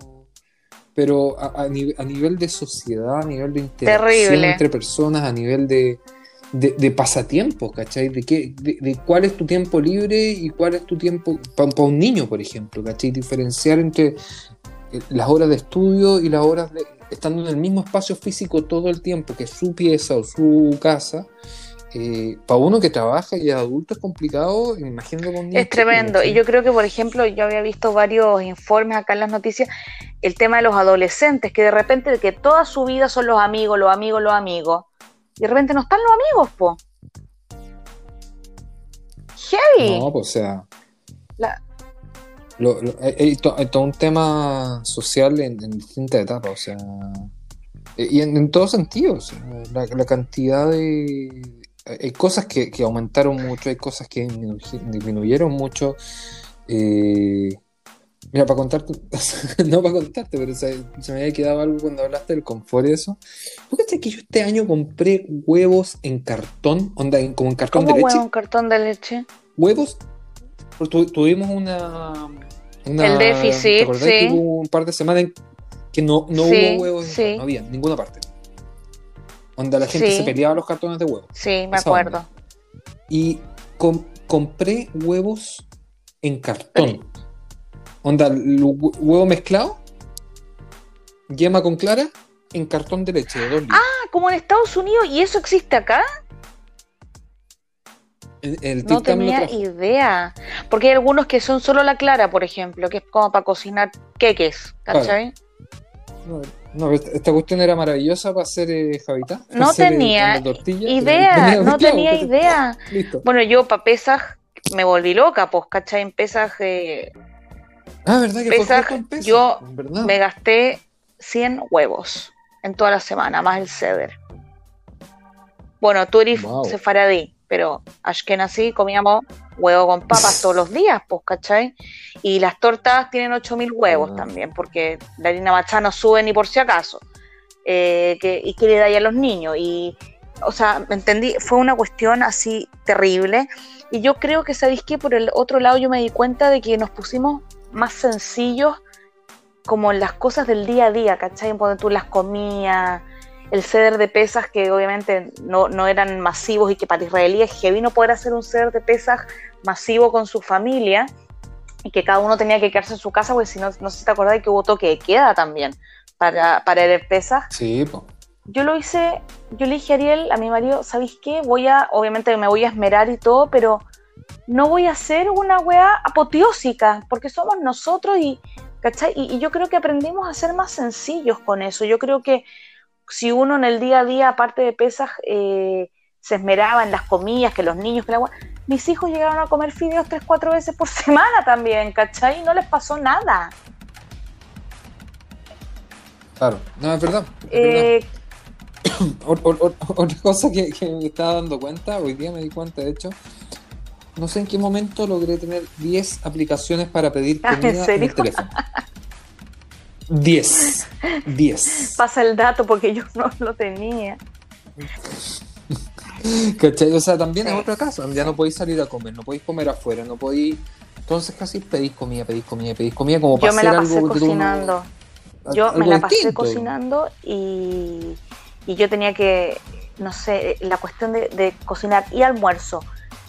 pero a, a nive- a nivel de sociedad, a nivel de interacción Terrible. entre personas, a nivel de, de, de pasatiempos, ¿cachai? De, qué, de, de cuál es tu tiempo libre y cuál es tu tiempo para un niño, por ejemplo, ¿cachai? Diferenciar entre eh, las horas de estudio y las horas de estando en el mismo espacio físico todo el tiempo, que es su pieza o su casa. para uno que trabaja y es adulto es complicado, imagino con niños Es tremendo. Y yo creo que, por ejemplo, yo había visto varios informes acá en las noticias, el tema de los adolescentes, que de repente que toda su vida son los amigos, los amigos, los amigos. Y de repente no están los amigos, po. Heavy. No, pues o sea. La- lo- lo- hay, hay to- hay todo un tema social en, en distintas etapas, o sea. eh, Y en, en todos sentidos. la, la cantidad de. Hay cosas que, que aumentaron mucho, hay cosas que disminu- disminuyeron mucho. eh, mira, para contarte, no para contarte, pero se, se me había quedado algo cuando hablaste del confort y eso. Fíjate que yo este año compré huevos en cartón, onda, en- como en cartón ¿Cómo de leche un cartón de leche? huevos. Pues tu- tuvimos una, una- El déficit, ¿te acordás sí. que hubo un par de semanas en que no, no Sí, hubo huevos? en- sí. No había en ninguna parte. Donde la gente Sí. se peleaba los cartones de huevos. Sí, me acuerdo. Y com- compré huevos en cartón. Onda, huevo mezclado, yema con clara, en cartón de leche de. Ah, como en Estados Unidos, ¿y eso existe acá? el, el No tenía idea. Porque hay algunos que son solo la clara, por ejemplo, que es como para cocinar queques, ¿cachai? No, no, esta cuestión era maravillosa para hacer eh, Javita. para No hacer, eh, tenía tortilla. Idea, no tenía ¿cachai? idea. Listo. Bueno, yo para Pesaj me volví loca, pues, ¿cachai? En Pesaj eh, Ah, ¿verdad que Pesaj, fue peso? yo ¿Verdad? me gasté 100 huevos en toda la semana, más el ceder. Bueno, tú eres Wow. sefaradí, pero Ashkenazi comíamos huevo con papas todos los días, pues, ¿cachai? Y las tortas tienen 8000 huevos Ah. también, porque la harina machá no sube ni por si acaso. Eh, que, ¿Y qué le da a los niños? Y o sea, me entendí, fue una cuestión así terrible. Y yo creo que, ¿sabéis que Por el otro lado yo me di cuenta de que nos pusimos más sencillos como en las cosas del día a día, ¿cachai? Cuando tú las comías, el ceder de pesas que obviamente no, no eran masivos y que para israelíes heavy no poder hacer un ceder de pesas masivo con su familia y que cada uno tenía que quedarse en su casa, porque si no, no sé si te acordás que hubo toque de queda también para, para el pesas. Sí. Yo lo hice, yo le dije a Ariel, a mi marido, ¿sabéis qué? Voy a, obviamente me voy a esmerar y todo, pero no voy a hacer una weá apoteósica, porque somos nosotros y, ¿cachai? Y, yo creo que aprendimos a ser más sencillos con eso. Yo creo que si uno en el día a día, aparte de pesas, eh, se esmeraba en las comidas, que los niños, que la mis hijos llegaron a comer fideos tres, cuatro veces por semana también, ¿cachai? Y no les pasó nada. Claro, no, es verdad. Eh, otra cosa que, me estaba dando cuenta, hoy día me di cuenta, de hecho, no sé en qué momento logré tener 10 aplicaciones para pedir ah, comida ¿En, el teléfono. 10. 10. Pasa el dato porque yo no lo tenía. ¿Cachai? O sea, también es otra casa. Ya no podéis salir a comer, no podéis comer afuera, no podéis. Entonces casi pedís comida, pedís comida, pedís comida como para Yo me la pasé cocinando. Yo me la pasé cocinando y y yo tenía que, no sé, la cuestión de, cocinar y almuerzo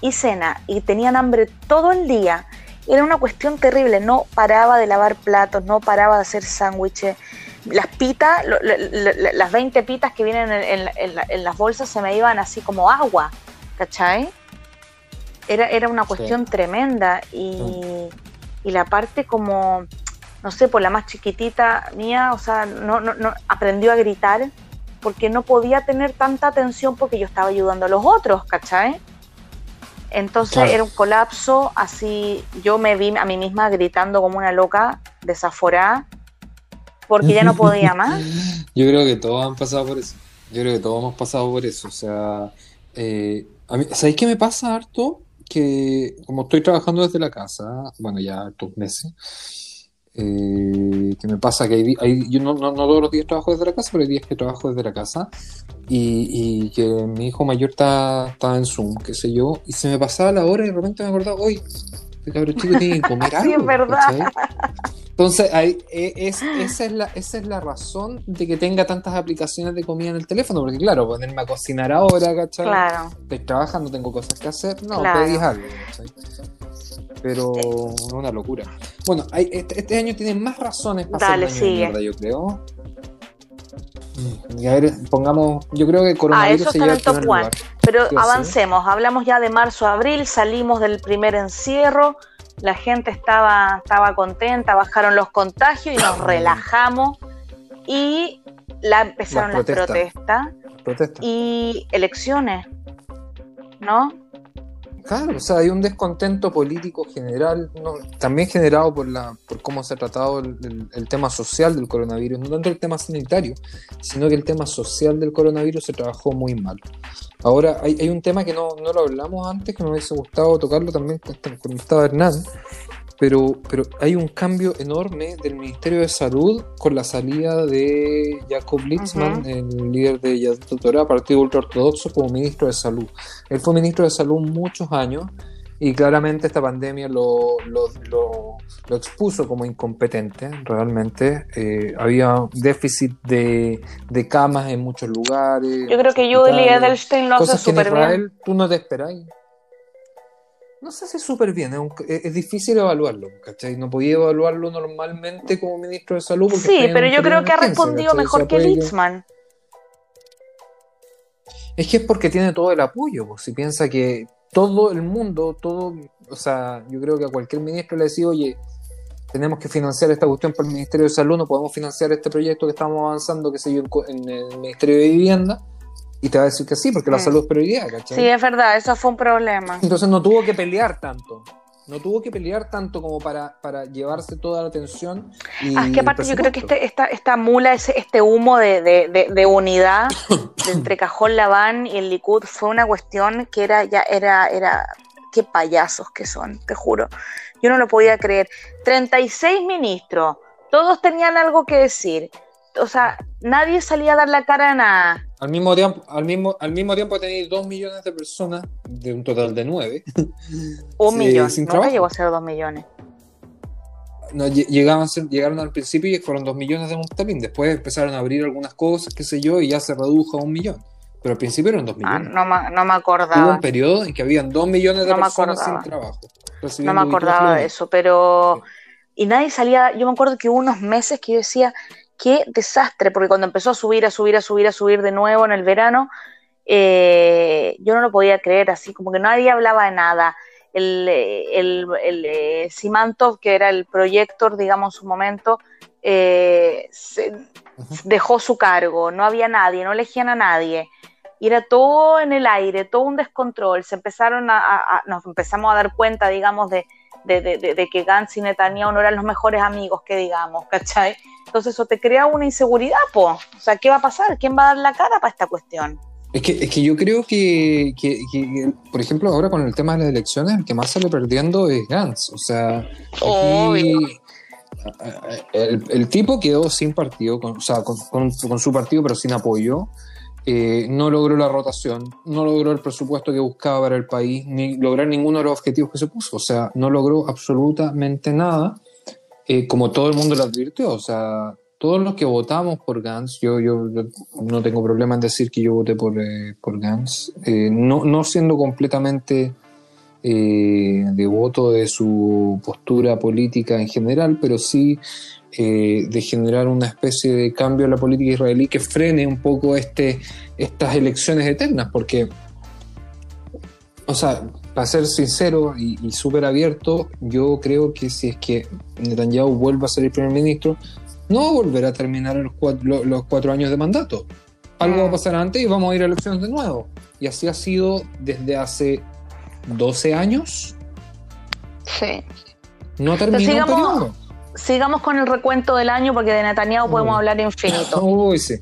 y cena y tenían hambre todo el día. Era una cuestión terrible, no paraba de lavar platos, no paraba de hacer sándwiches. Las pitas, las 20 pitas que vienen en, las bolsas se me iban así como agua, ¿cachai? Era, era una cuestión tremenda y, y, la parte como, no sé, por la más chiquitita mía, o sea, no, no, no aprendió a gritar porque no podía tener tanta atención porque yo estaba ayudando a los otros, ¿cachai? Entonces era un colapso, así yo me vi a mí misma gritando como una loca, desaforada, porque ya no podía más. yo creo que todos han pasado por eso. Yo creo que todos hemos pasado por eso. O sea, eh, a mí, ¿sabéis qué me pasa harto? Que como estoy trabajando desde la casa, bueno, ya estos meses, eh, que me pasa que hay, yo no, no, todos los días trabajo desde la casa, pero hay días que trabajo desde la casa y, que mi hijo mayor está, está, en Zoom, qué sé yo, y se me pasaba la hora y de repente me acordaba, hoy este cabrón chico tiene que comer algo. Sí, es verdad. Entonces, ahí, e, es, esa, es la, esa es la razón de que tenga tantas aplicaciones de comida en el teléfono, porque claro, ponerme a cocinar ahora, ¿cachai? Claro. Estoy trabajando, tengo cosas que hacer, no, pedís algo, ¿cachai? pero es una locura. Bueno, este, este, año tiene más razones para Dale, año mierda, yo creo. Y a ver, pongamos, yo creo que coronavirus ah, está en el top one. Pero avancemos, hablamos ya de marzo a abril, salimos del primer encierro, la gente estaba, estaba contenta, bajaron los contagios y nos relajamos. Y la empezaron las protestas. y elecciones, ¿no? Claro, o sea, hay un descontento político general, también generado por la por cómo se ha tratado el, tema social del coronavirus, no tanto el tema sanitario, sino que el tema social del coronavirus se trabajó muy mal. Ahora, hay, hay un tema que no, no, lo hablamos antes, que me hubiese gustado tocarlo también cuando estaba Hernán, pero, pero hay un cambio enorme del Ministerio de Salud con la salida de Jacob Litzman, el líder de Torah, Partido Ultraortodoxo, como ministro de Salud. Él fue ministro de Salud muchos años y claramente esta pandemia lo, lo, lo, expuso como incompetente, realmente. Eh, había déficit de, de, camas en muchos lugares. Yo creo que Julie Edelstein lo hace súper bien. Tú no te esperáis no sé si súper bien, es, difícil evaluarlo, ¿cachai? No podía evaluarlo normalmente como ministro de salud. sí, pero yo creo que ha respondido mejor que Litzman. Es que es porque tiene todo el apoyo, pues, si piensa que todo el mundo, todo, o sea, yo creo que a cualquier ministro le decía, oye, tenemos que financiar esta cuestión para el Ministerio de Salud, no podemos financiar este proyecto que estamos avanzando, que se yo, en el Ministerio de Vivienda y te va a decir que sí, porque la salud es prioridad, ¿cachai? Sí, es verdad, eso fue un problema. Entonces no tuvo que pelear tanto. No tuvo que pelear tanto como para, para llevarse toda la atención. Y ah, es que aparte yo creo que este, esta, esta mula, ese, este humo de, de, de, unidad entre Cajón Laván y el Likud fue una cuestión que era ya era, era, qué payasos que son, te juro. Yo no lo podía creer. 36 ministros, todos tenían algo que decir o sea, nadie salía a dar la cara a nada. Al mismo tiempo, al mismo, al mismo tiempo tenéis dos millones de personas, de un total de nueve. Un millón, sin nunca trabajo. llegó a ser dos millones. No, llegaban, llegaron al principio y fueron dos millones de Montalín. Después empezaron a abrir algunas cosas, qué sé yo, y ya se redujo a un millón. Pero al principio eran dos Ah, millones. no, me- no me Hubo acordaba. un periodo en que habían dos millones de No personas sin trabajo. No me acordaba de eso, pero... Y nadie salía, yo me acuerdo que hubo unos meses que yo decía, qué desastre, porque cuando empezó a subir, a subir, a subir, a subir de nuevo en el verano, eh, yo no lo podía creer, así como que nadie hablaba de nada. El, eh, el, el, eh, Simantov, que era el proyector, digamos, en su momento, eh, se- dejó su cargo, no había nadie, no elegían a nadie. Y era todo en el aire, todo un descontrol. Se empezaron a, a- a- nos empezamos a dar cuenta, digamos, de, de, de- de- de que Gantz y Netanyahu no eran los mejores amigos que digamos, ¿cachai? Entonces eso te crea una inseguridad, po. O sea, ¿qué va a pasar? ¿Quién va a dar la cara para esta cuestión? Es que, es que yo creo que, que- que, por ejemplo, ahora con el tema de las elecciones, el que más sale perdiendo es Gantz. O sea, aquí, Obvio. el, el tipo quedó sin partido, con, o sea, con, con- con su partido, pero sin apoyo. Eh, no logró la rotación, no logró el presupuesto que buscaba para el país, ni lograr ninguno de los objetivos que se puso. O sea, no logró absolutamente nada, eh, como todo el mundo lo advirtió. O sea, todos los que votamos por Gantz, yo, yo, no tengo problema en decir que yo voté por, eh, por Gantz, eh, no, no siendo completamente eh, devoto de su postura política en general, pero sí eh, de generar una especie de cambio en la política israelí que frene un poco este, estas elecciones eternas, porque, o sea, para ser sincero y, y súper abierto, yo creo que si es que Netanyahu vuelve a ser el primer ministro, no va a volver a terminar los cuatro, lo- los cuatro años de mandato. Algo va a pasar antes y vamos a ir a elecciones de nuevo. Y así ha sido desde hace 12 años. Sí. No el sigamos- periodo. Sigamos con el recuento del año porque de Netanyahu podemos hablar infinito. Uy, sí.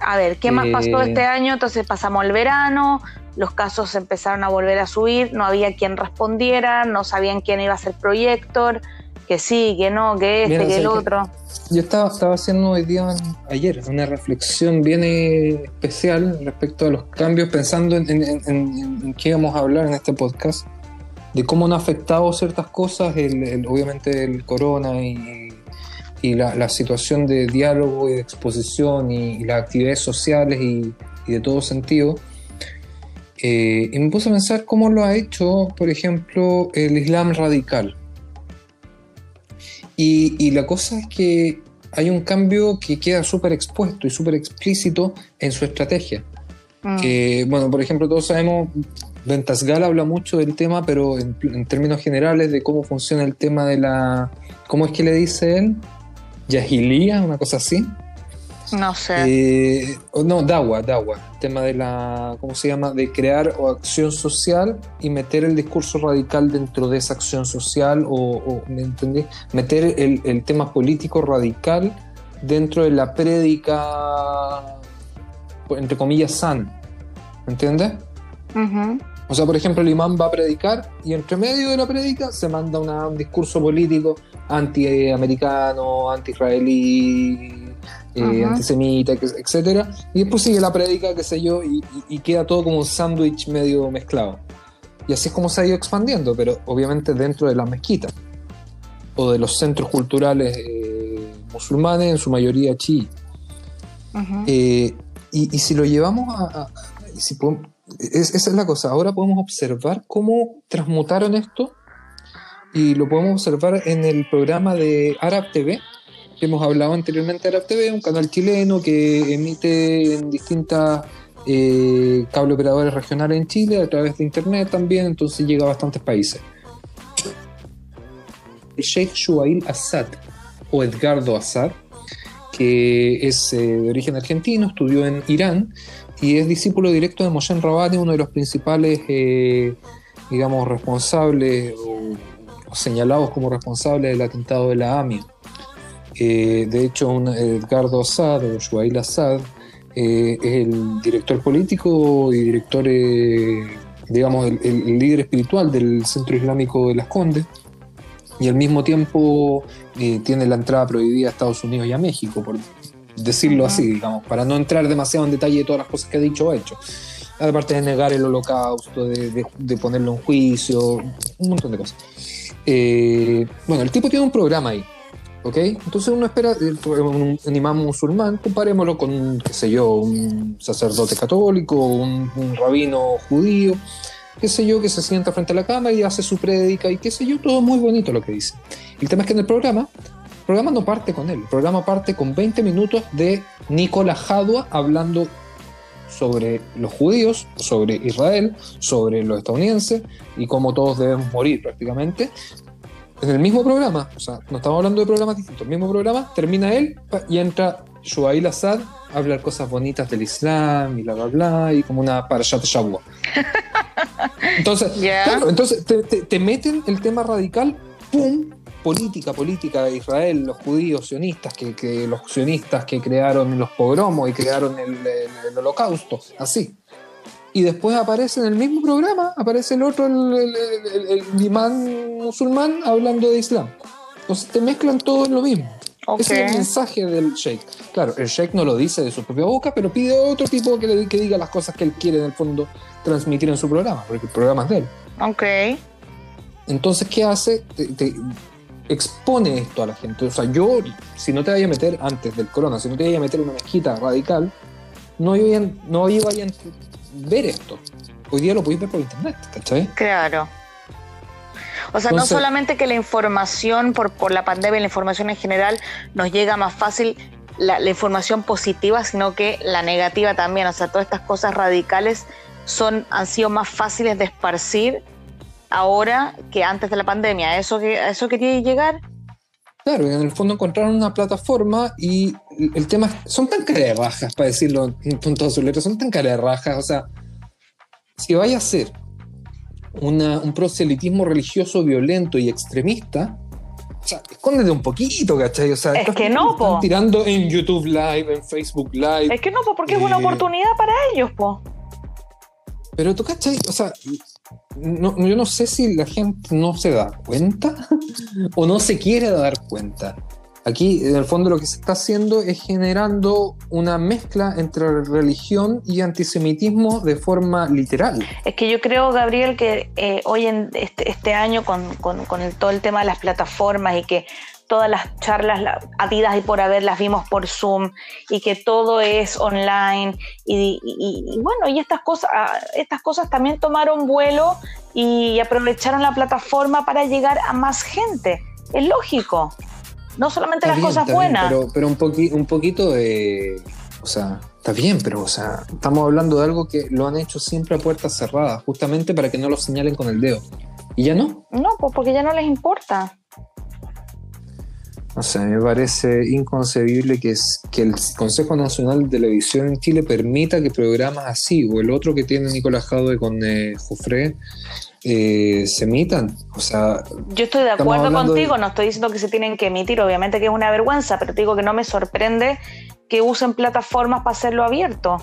A ver, ¿qué más Eh, pasó este año? Entonces pasamos el verano, los casos empezaron a volver a subir, no había quien respondiera, no sabían quién iba a ser proyector, que sí, que no, que este, Mira, que el otro. Yo estaba, estaba haciendo hoy día, ayer, una reflexión bien eh, especial respecto a los cambios, pensando en, en- en- en- en qué íbamos a hablar en este podcast, de cómo han afectado ciertas cosas, el, el- obviamente el corona y, y la, la situación de diálogo y de exposición y, y las actividades sociales y, y de todo sentido. Eh, y me puse a pensar cómo lo ha hecho, por ejemplo, el Islam radical. Y, y la cosa es que hay un cambio que queda súper expuesto y súper explícito en su estrategia. Mm. Que, bueno, por ejemplo, todos sabemos, Ventasgal habla mucho del tema, pero en, en términos generales de cómo funciona el tema de la... ¿Cómo es que le dice él? Yahilía, una cosa así. No sé. Eh, o no, Dawa, Dawa. El tema de la, ¿cómo se llama? De crear o acción social y meter el discurso radical dentro de esa acción social o, o, ¿me entendí? Meter el, el tema político radical dentro de la prédica, entre comillas, sana. ¿Me entiendes? Ujú. O sea, por ejemplo, el imán va a predicar y entre medio de la prédica se manda una- un discurso político anti-americano, anti-israelí, eh, Ajá. antisemita, etcétera. Y después sigue la prédica, qué sé yo, y, y- y queda todo como un sándwich medio mezclado. Y así es como se ha ido expandiendo, pero obviamente dentro de las mezquitas o de los centros culturales eh, musulmanes, en su mayoría chií. Ujú. Eh, y, y si lo llevamos a... a- si podemos- es- esa es la cosa, ahora podemos observar cómo transmutaron esto y lo podemos observar en el programa de Arab TV, que hemos hablado anteriormente de Arab TV, un canal chileno que emite en distintas eh, cable operadores regionales en Chile a través de internet también, entonces llega a bastantes países. Sheikh Shuail Assad o Edgardo Assad, que es eh, de origen argentino, estudió en Irán y es discípulo directo de Moshe Rabani, uno de los principales, eh, digamos, responsables o, señalados como responsables del atentado de la AMIA. Eh, de hecho, un Edgardo Assad o Shuail Assad eh, es el director político y director, digamos, el, líder espiritual del Centro Islámico de Las Condes y al mismo tiempo tiene la entrada prohibida a Estados Unidos y a México por decirlo así, digamos, para no entrar demasiado en detalle de todas las cosas que ha dicho o hecho. Aparte de negar el holocausto, de, ponerlo en juicio, un montón de cosas. Eh, bueno, el tipo tiene un programa ahí, ¿ok? Entonces uno espera, eh, un, un imán musulmán, comparémoslo con, qué sé yo, un sacerdote católico, un, un rabino judío, qué sé yo, que se sienta frente a la cámara y hace su prédica y qué sé yo, todo muy bonito lo que dice. El tema es que en el programa, programa no parte con él, el programa parte con 20 minutos de Nicolás Jadua hablando sobre los judíos, sobre Israel, sobre los estadounidenses y cómo todos debemos morir prácticamente. En el mismo programa, o sea, no estamos hablando de programas distintos, el mismo programa, termina él y entra Shuail Assad a hablar cosas bonitas del Islam y bla bla bla y como una parashat Shabua. Entonces, entonces te, meten el tema radical, ¡pum! Política, política de Israel, los judíos sionistas, que, los sionistas que crearon los pogromos y crearon el, holocausto, así. Y después aparece en el mismo programa, aparece el otro, el, el imán musulmán, hablando de Islam. Entonces te mezclan todo en lo mismo. Ese es el mensaje del Sheikh. Claro, el Sheikh no lo dice de su propia boca, pero pide a otro tipo que, le, que diga las cosas que él quiere en el fondo transmitir en su programa, porque el programa es de él. Ok. Entonces, ¿qué hace? Te, expone esto a la gente. O sea, yo, si no te vaya a meter antes del corona, si no te vaya a meter una mezquita radical, no iba a, no iba a ver esto. Hoy día lo podéis ver por internet, ¿cachai? Claro. O sea, no solamente que la información por, por la pandemia, la información en general nos llega más fácil, la, información positiva, sino que la negativa también. O sea, todas estas cosas radicales son, han sido más fáciles de esparcir ahora que antes de la pandemia. ¿Eso, que, eso quería llegar? Claro, en el fondo encontraron una plataforma y el tema son tan rajas, para decirlo con todas sus letras, son tan rajas. O sea, si vaya a ser un proselitismo religioso violento y extremista, o sea, escóndete un poquito, ¿cachai? O sea, es que no, po. Están tirando en YouTube Live, en Facebook Live. Es que no, po, porque es una eh, oportunidad para ellos, po. Pero tú, ¿cachai? O sea, yo no sé si la gente no se da cuenta o no se quiere dar cuenta. Aquí, en el fondo, lo que se está haciendo es generando una mezcla entre religión y antisemitismo de forma literal. Es que yo creo, Gabriel, que eh, hoy en este, este año, con, todo el tema de las plataformas y que todas las charlas habidas y por haber las vimos por Zoom y que todo es online y, bueno, y estas cosas, ah, estas cosas también tomaron vuelo y aprovecharon la plataforma para llegar a más gente. Es lógico. No solamente las cosas buenas. pero, pero un, un poquito de. O sea, está bien, pero o sea, estamos hablando de algo que lo han hecho siempre a puertas cerradas, justamente para que no lo señalen con el dedo. ¿Y ya no? No, pues porque ya no les importa. O sea, me parece inconcebible que, es, que el Consejo Nacional de Televisión en Chile permita que programas así, o el otro que tiene Nicolás Jadwe con eh, eh, se emitan. O sea, yo estoy de acuerdo contigo, no estoy diciendo que se tienen que emitir, obviamente que es una vergüenza, pero te digo que no me sorprende que usen plataformas para hacerlo abierto.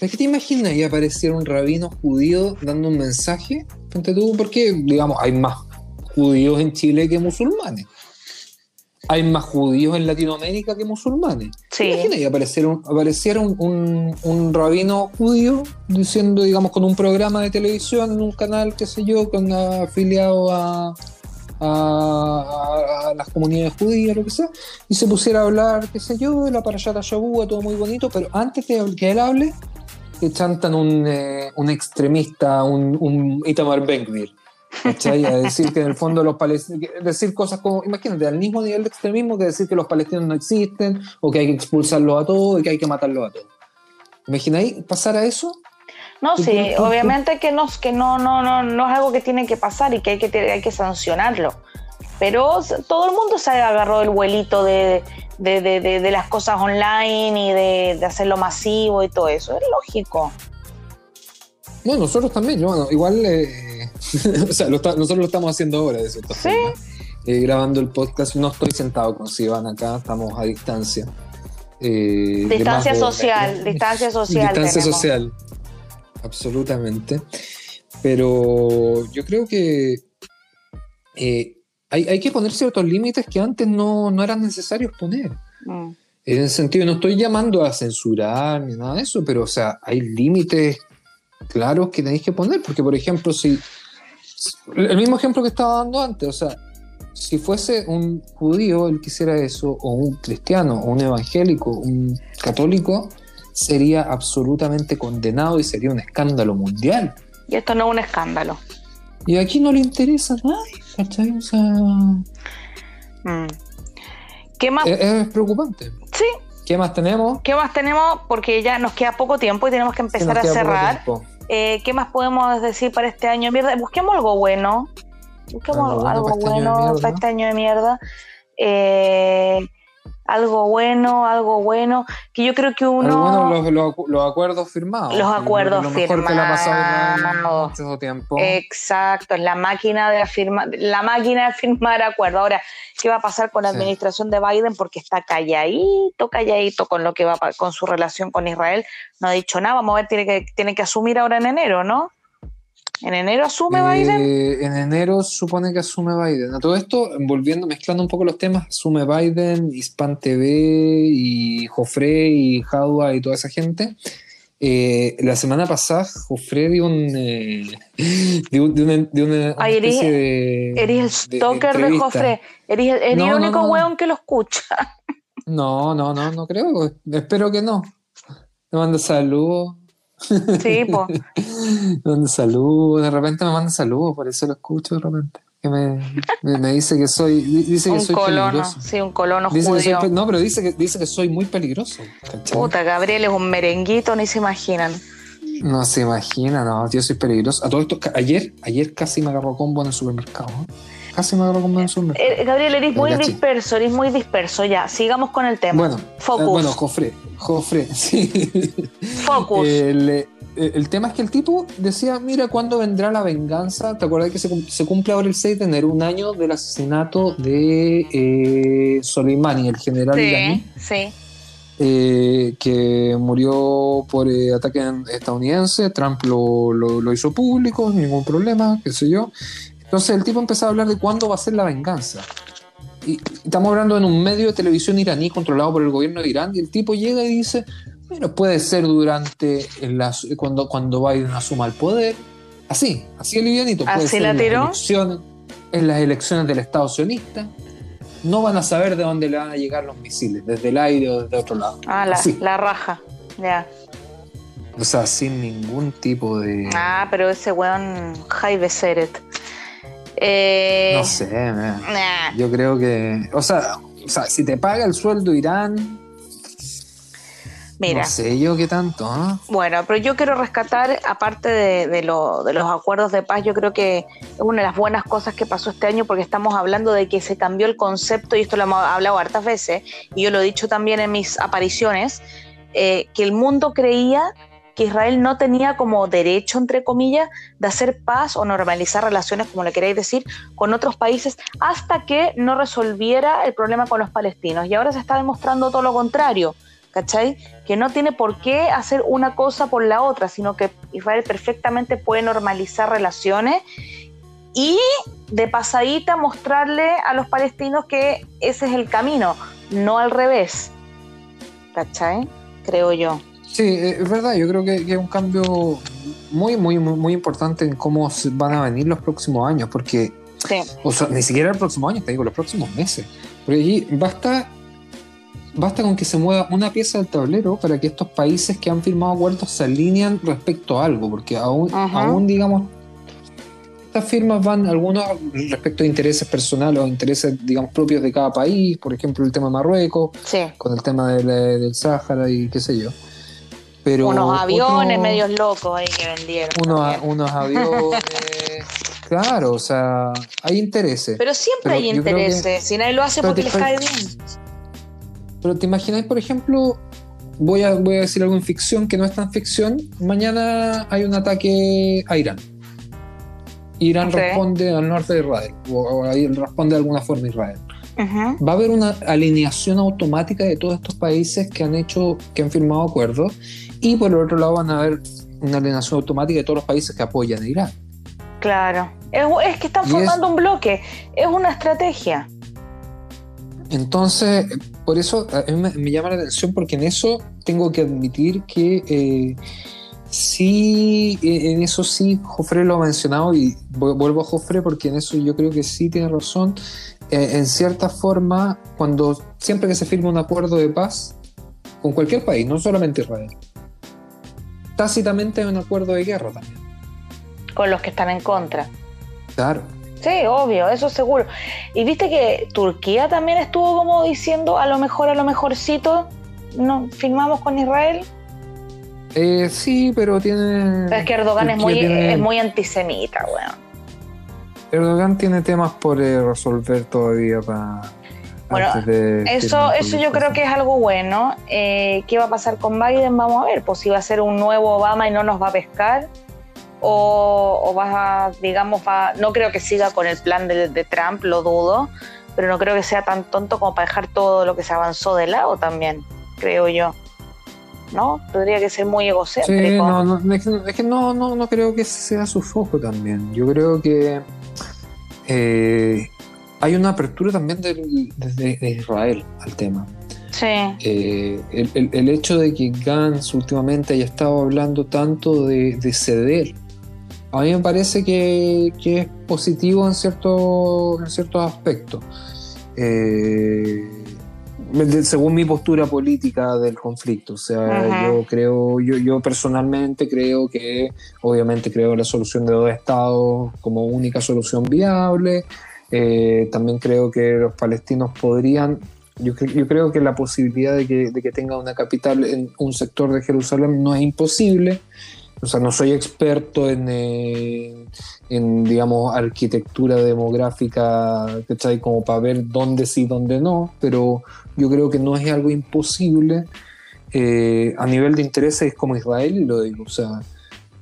¿Es que te imaginas y apareciera un rabino judío dando un mensaje? tú, porque, digamos, hay más judíos en Chile que musulmanes hay más judíos en Latinoamérica que musulmanes. Sí. Imagina y apareciera, un, un, rabino judío diciendo, digamos, con un programa de televisión en un canal, qué sé yo, con afiliado a, a, las comunidades judías, lo que sea, y se pusiera a hablar, qué sé yo, de la parashata Shabua, todo muy bonito, pero antes de que él hable, le chantan un, eh, un extremista, un, un Itamar ben ¿cachai? A decir que en el fondo los palestinos, decir cosas como, imagínate, al mismo nivel de extremismo que decir que los palestinos no existen, o que hay que expulsarlos a todos, y que hay que matarlos a todos. ¿Imagináis pasar a eso? No, sí, obviamente que, no, que no, no, no, no es algo que tiene que pasar y que hay que, hay que sancionarlo. Pero todo el mundo se agarró el vuelito de, de, de, de las cosas online y de, hacerlo masivo y todo eso. Es lógico. No, nosotros también, bueno, igual eh, o sea, nosotros lo estamos haciendo ahora, de cierta ¿Sí? Eh, grabando el podcast. No estoy sentado con Sivan acá, estamos a distancia. Eh, distancia social, distancia social. Distancia social, absolutamente. Pero yo creo que eh, hay, que poner ciertos límites que antes no, eran necesarios poner. Mm. En ese sentido, no estoy llamando a censurar ni nada de eso, pero, o sea, hay límites claros que tenéis que poner, porque, por ejemplo, si. El mismo ejemplo que estaba dando antes, o sea, si fuese un judío el que hiciera eso, o un cristiano, o un evangélico, un católico, sería absolutamente condenado y sería un escándalo mundial. Y esto no es un escándalo. Y aquí no le interesa a nadie, ¿cachai? O sea, Mm. ¿Qué más? es, es preocupante. sí, ¿Qué más tenemos? ¿qué más tenemos? Porque ya nos queda poco tiempo y tenemos que empezar a poco cerrar. Eh, ¿Qué más podemos decir para este año de mierda? Busquemos algo bueno. Busquemos Algo algo bueno bueno, para este año de mierda. para este año de mierda. Eh, algo bueno, algo bueno. Que yo creo que uno. Bueno, los, los acu- los acuerdos firmados. Los que acuerdos lo mejor que ha Israel firmados. en mucho tiempo. Exacto, la máquina de firma, la máquina de firmar acuerdos. Ahora, ¿qué va a pasar con la Sí. administración de Biden? Porque está calladito, calladito con lo que va con su relación con Israel. No ha dicho nada. Vamos a ver, tiene que, tiene que asumir ahora en enero, ¿no? En enero asume Biden. Eh, en enero supone que asume Biden. A todo esto, volviendo, mezclando un poco los temas, asume Biden, Hispan TV y Jofre y Jadua y toda esa gente. Eh, la semana pasada, Jofre dio un. eh, dio, dio una, dio una- Ay, eres- de. Eres el de- de stalker de, entrevista. Jofre. Eres, el- eres No, el no, único no. weón que lo escucha. No, no, no, no creo. Espero que no. Me manda saludos. Sí. Me manda saludos, de repente me manda saludos, por eso lo escucho de repente. Que me, me, me dice que soy, di- dice que un soy colono. peligroso. Sí, un colono Dice soy judío. pe- no, pero dice que, dice que soy muy peligroso. ¿cachai? Puta, Gabriel es un merenguito, ni se imaginan. No se imagina, no, yo soy peligroso. A todo esto, ayer, ayer casi me agarró combo en el supermercado. ¿eh? Casi me el supermercado. Eh, Gabriel, eres muy gachi. disperso, eres muy disperso. Ya, sigamos con el tema. Bueno, Focus. eh, bueno, Jofre, Jofre, sí. Focus. El, eh, el tema es que el tipo decía, mira, ¿cuándo vendrá la venganza? ¿Te acuerdas que se, cum- se cumple ahora el 6 de enero, un año del asesinato de eh, Soleimani, el general iraní, sí, sí. eh, que murió por eh, ataque estadounidense? Trump lo, lo- lo hizo público, ningún problema, qué sé yo. Entonces el tipo empezó a hablar de cuándo va a ser la venganza. Y estamos hablando en un medio de televisión iraní controlado por el gobierno de Irán y el tipo llega y dice, bueno, puede ser durante las, cuando, cuando Biden asuma el poder. Así, así el livianito. Puede ¿Así ser la en las elecciones, en las elecciones del Estado sionista. No van a saber de dónde le van a llegar los misiles, desde el aire o desde otro lado. Ah, la, la raja. Ya. O sea, sin ningún tipo de... Ah, pero ese weón High Beseret. Eh, no sé, nah. yo creo que... O sea, o sea, si te paga el sueldo Irán, Mira. no sé yo qué tanto. Bueno, pero yo quiero rescatar, aparte de, de lo- de los acuerdos de paz, yo creo que es una de las buenas cosas que pasó este año porque estamos hablando de que se cambió el concepto, y esto lo hemos hablado hartas veces, y yo lo he dicho también en mis apariciones, eh, que el mundo creía que Israel no tenía como derecho, entre comillas, de hacer paz o normalizar relaciones, como le queréis decir, con otros países hasta que no resolviera el problema con los palestinos. Y ahora se está demostrando todo lo contrario. ¿cachai? Que no tiene por qué hacer una cosa por la otra, sino que Israel perfectamente puede normalizar relaciones y de pasadita mostrarle a los palestinos que ese es el camino, no al revés, ¿cachai? Creo yo. Sí, eh, es verdad, yo creo que, que es un cambio muy, muy, muy, muy importante en cómo van a venir los próximos años, porque, Sí, o sea, ni siquiera el próximo año, te digo, los próximos meses. Porque allí basta, basta con que se mueva una pieza del tablero para que estos países que han firmado acuerdos se alinean respecto a algo, porque aún, Ajá. aún digamos, estas firmas van algunos respecto a intereses personales o intereses, digamos, propios de cada país, por ejemplo, el tema de Marruecos, sí. con el tema del, del Sáhara y qué sé yo. Pero Unos aviones otro- medios locos ahí que vendieron. unos, unos aviones. claro, o sea, hay intereses. Pero siempre pero hay intereses, si nadie lo hace porque les cae bien. Pero te imagináis, por ejemplo, voy a, voy a decir algo en ficción que no es tan ficción. Mañana hay un ataque a Irán. Irán responde al norte de Israel, o, responde de alguna forma a Israel. Va a haber una alineación automática de todos estos países que han hecho, que han firmado acuerdos, y por el otro lado van a haber una alineación automática de todos los países que apoyan a Irán. Claro. Es, es que están Y formando un bloque, es una estrategia. Entonces, por eso a mí me, me llama la atención porque en eso tengo que admitir que eh, sí, eh, en eso sí, Jofre lo ha mencionado y vu- vuelvo a Jofre porque en eso yo creo que sí tiene razón. Eh, en cierta forma, cuando siempre que se firma un acuerdo de paz con cualquier país, no solamente Israel, tácitamente hay un acuerdo de guerra también. Con los que están en contra. Claro. Sí, obvio, eso seguro. Y viste que Turquía también estuvo como diciendo a lo mejor, a lo mejorcito, no firmamos con Israel. Eh, sí, pero tiene. Pero es que Erdogan es muy, tiene- es muy antisemita, weón. Erdogan tiene temas por eh, resolver todavía para. Bueno, Eso, eso yo creo que es algo bueno. Eh, ¿Qué va a pasar con Biden? Vamos a ver, pues si va a ser un nuevo Obama y no nos va a pescar, o, o va a, digamos, va, no creo que siga con el plan de, de Trump, lo dudo, pero no creo que sea tan tonto como para dejar todo lo que se avanzó de lado también, creo yo. ¿No? Tendría que ser muy egocéntrico. Sí, no, no, es que, es que no, no, no creo que sea su foco también. Yo creo que eh, hay una apertura también del- desde de Israel al tema. Sí, Eh, el, el- el hecho de que Gantz últimamente haya estado hablando tanto de, de ceder, a mí me parece que, que es positivo en, cierto, en ciertos aspectos. Eh, según mi postura política del conflicto. O sea, Ajá. yo creo, yo, yo personalmente creo que, obviamente creo la solución de dos estados como única solución viable. Eh, también creo que los palestinos podrían, yo, cre- yo creo que la posibilidad de que, de que tenga una capital en un sector de Jerusalén no es imposible. O sea, no soy experto en, eh, en digamos, arquitectura demográfica, ¿cachai? Como para ver dónde sí, dónde no, pero yo creo que no es algo imposible. Eh, a nivel de intereses como Israel, lo digo, o sea,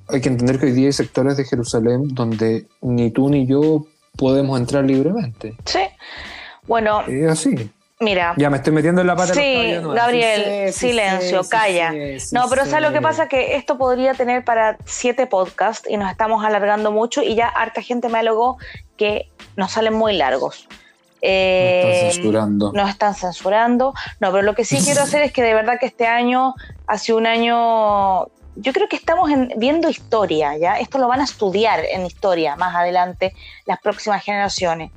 hay que entender que hoy día hay sectores de Jerusalén donde ni tú ni yo podemos entrar libremente. sí. Bueno, Es así. mira, Ya me estoy metiendo en la pata. de los Sí. Gabriel, Sí, sí, silencio, sí, sí, calla. sí, sí, No, pero ¿sabes lo que pasa? Que esto podría tener para siete podcasts y nos estamos alargando mucho y ya harta gente me alogó que nos salen muy largos. Eh, Me están censurando. nos están censurando. No, pero lo que sí quiero hacer es que de verdad que este año ha sido un año. Yo creo que estamos en- viendo historia, ¿ya? Esto lo van a estudiar en historia más adelante las próximas generaciones.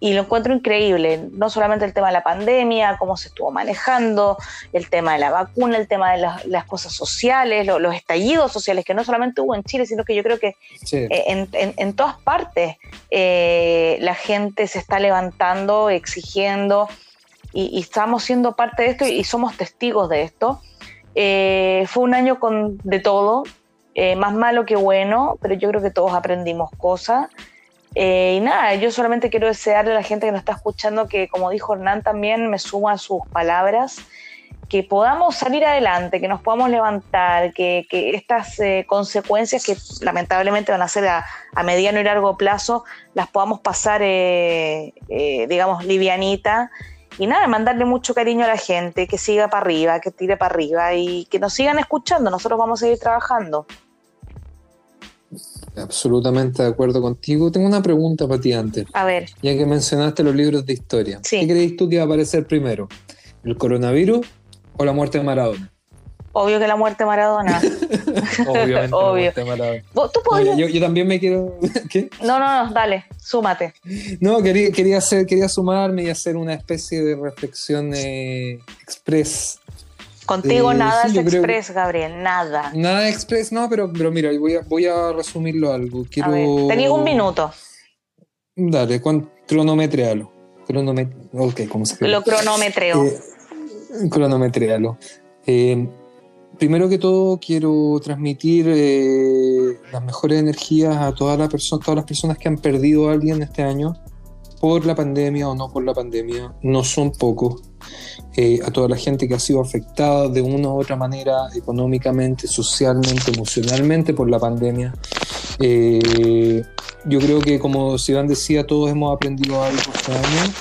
Y lo encuentro increíble, no solamente el tema de la pandemia, cómo se estuvo manejando, el tema de la vacuna, el tema de las, las cosas sociales, lo- los estallidos sociales, que no solamente hubo en Chile, sino que yo creo que Sí. eh, en, en- en todas partes eh, la gente se está levantando, exigiendo, y, y estamos siendo parte de esto y somos testigos de esto. Eh, fue un año con de todo, eh, más malo que bueno, pero yo creo que todos aprendimos cosas. Eh, y nada, yo solamente quiero desearle a la gente que nos está escuchando que, como dijo Hernán, también me suma a sus palabras, que podamos salir adelante, que nos podamos levantar, que, estas consecuencias que lamentablemente van a ser a, a mediano y largo plazo, las podamos pasar, digamos, livianita. Y nada, mandarle mucho cariño a la gente, que siga para arriba, que tire para arriba y que nos sigan escuchando. Nosotros vamos a seguir trabajando. Absolutamente de acuerdo contigo. Tengo una pregunta para ti antes. A ver, Ya que mencionaste los libros de historia, Sí. ¿qué crees tú que va a aparecer primero? ¿El coronavirus o la muerte de Maradona? Obvio que la muerte de Maradona. Obviamente la Obvio. muerte de Maradona. ¿Vos- ¿Tú podías? yo, yo también me quiero... ¿Qué? No, no, no, dale, súmate. No, quería, quería, hacer, quería sumarme y hacer una especie de reflexión eh, express. Contigo Eh, nada sí, es creo express, Gabriel, nada. Nada express, no, pero, pero mira, voy a, voy a resumirlo algo. Quiero... Tenías un minuto. Dale, ¿cuán- cronometrealo. Cronomet... Ok, ¿cómo se escribe? Lo cronometreo. Eh, cronometrealo. Eh, primero que todo, quiero transmitir eh, las mejores energías a toda la perso- todas las personas que han perdido a alguien este año por la pandemia o no por la pandemia. No son pocos. Eh, a toda la gente que ha sido afectada de una u otra manera, económicamente, socialmente, emocionalmente por la pandemia. Eh, yo creo que, como Sivan decía, todos hemos aprendido algo este año.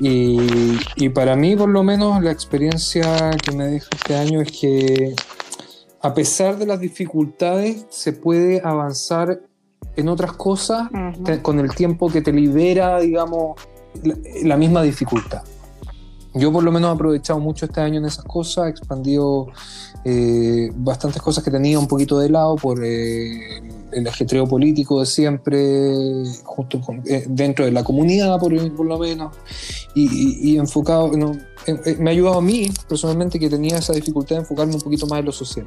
Y, y para mí, por lo menos, la experiencia que me deja este año es que, a pesar de las dificultades, se puede avanzar en otras cosas te- con el tiempo que te libera, digamos, la, la misma dificultad. yo por lo menos he aprovechado mucho este año en esas cosas, he expandido eh, bastantes cosas que tenía un poquito de lado por eh, el ajetreo político de siempre, justo eh, dentro de la comunidad por, lo menos, y, enfocado, me ha ayudado a mí personalmente que tenía esa dificultad de enfocarme un poquito más en lo social.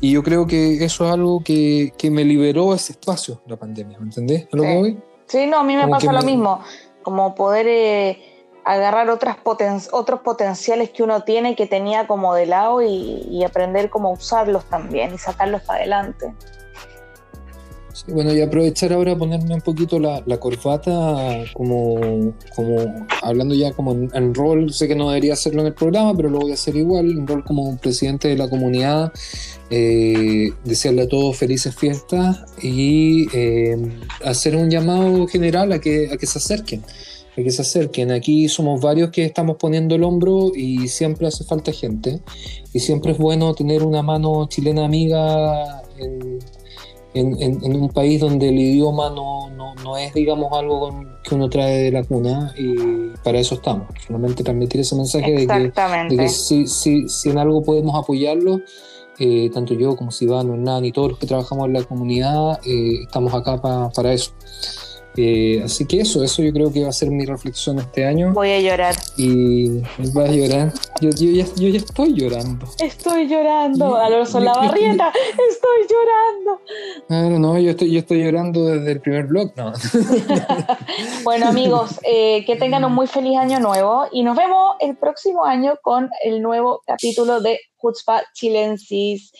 y yo creo que eso es algo que, me liberó ese espacio, la pandemia, ¿me entendés? lo sí. sí, no, a mí me pasa lo mismo, como poder agarrar otras otros potenciales que uno tiene que tenía como de lado y, aprender cómo usarlos también y sacarlos para adelante. bueno, y aprovechar ahora ponerme un poquito la, corbata como, como hablando ya como en, rol, sé que no debería hacerlo en el programa, pero lo voy a hacer igual, en rol como presidente de la comunidad, eh, desearle a todos felices fiestas y eh, hacer un llamado general a que, a que se acerquen que se acerquen. Aquí somos varios que estamos poniendo el hombro y siempre hace falta gente. Y siempre es bueno tener una mano chilena amiga en, un país donde el idioma no, no, es, digamos, algo que uno trae de la cuna y para eso estamos. Solamente transmitir ese mensaje de que, si, si, si, en algo podemos apoyarlo, eh, tanto yo como Sivano, Hernán y todos los que trabajamos en la comunidad, eh, estamos acá para eso. Eh, así que eso, eso yo creo que va a ser mi reflexión este año. Voy a llorar. Y vas a llorar. Yo, ya, estoy llorando. Estoy llorando, Alonso la barrieta, estoy llorando. No, no, yo estoy, yo estoy llorando desde el primer blog. No. bueno, amigos, eh, que tengan un muy feliz año nuevo y nos vemos el próximo año con el nuevo capítulo de Hutzpa Chilensis.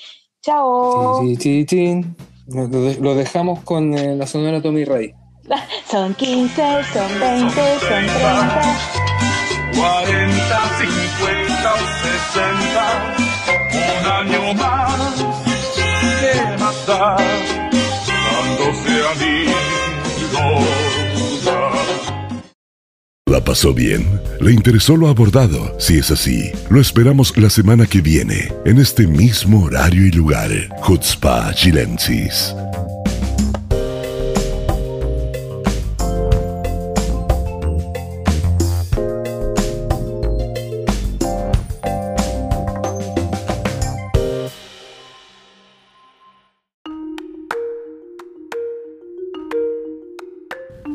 Chao. Lo, dejamos con eh, la sonora Tommy Rey. Son 15, son 20, son 30. 40, 50 o 60. Un año más que matar. Dándose amigos. ¿La pasó bien? ¿Le interesó lo abordado? Si es así, lo esperamos la semana que viene, en este mismo horario y lugar. Hutzpa Chilensis.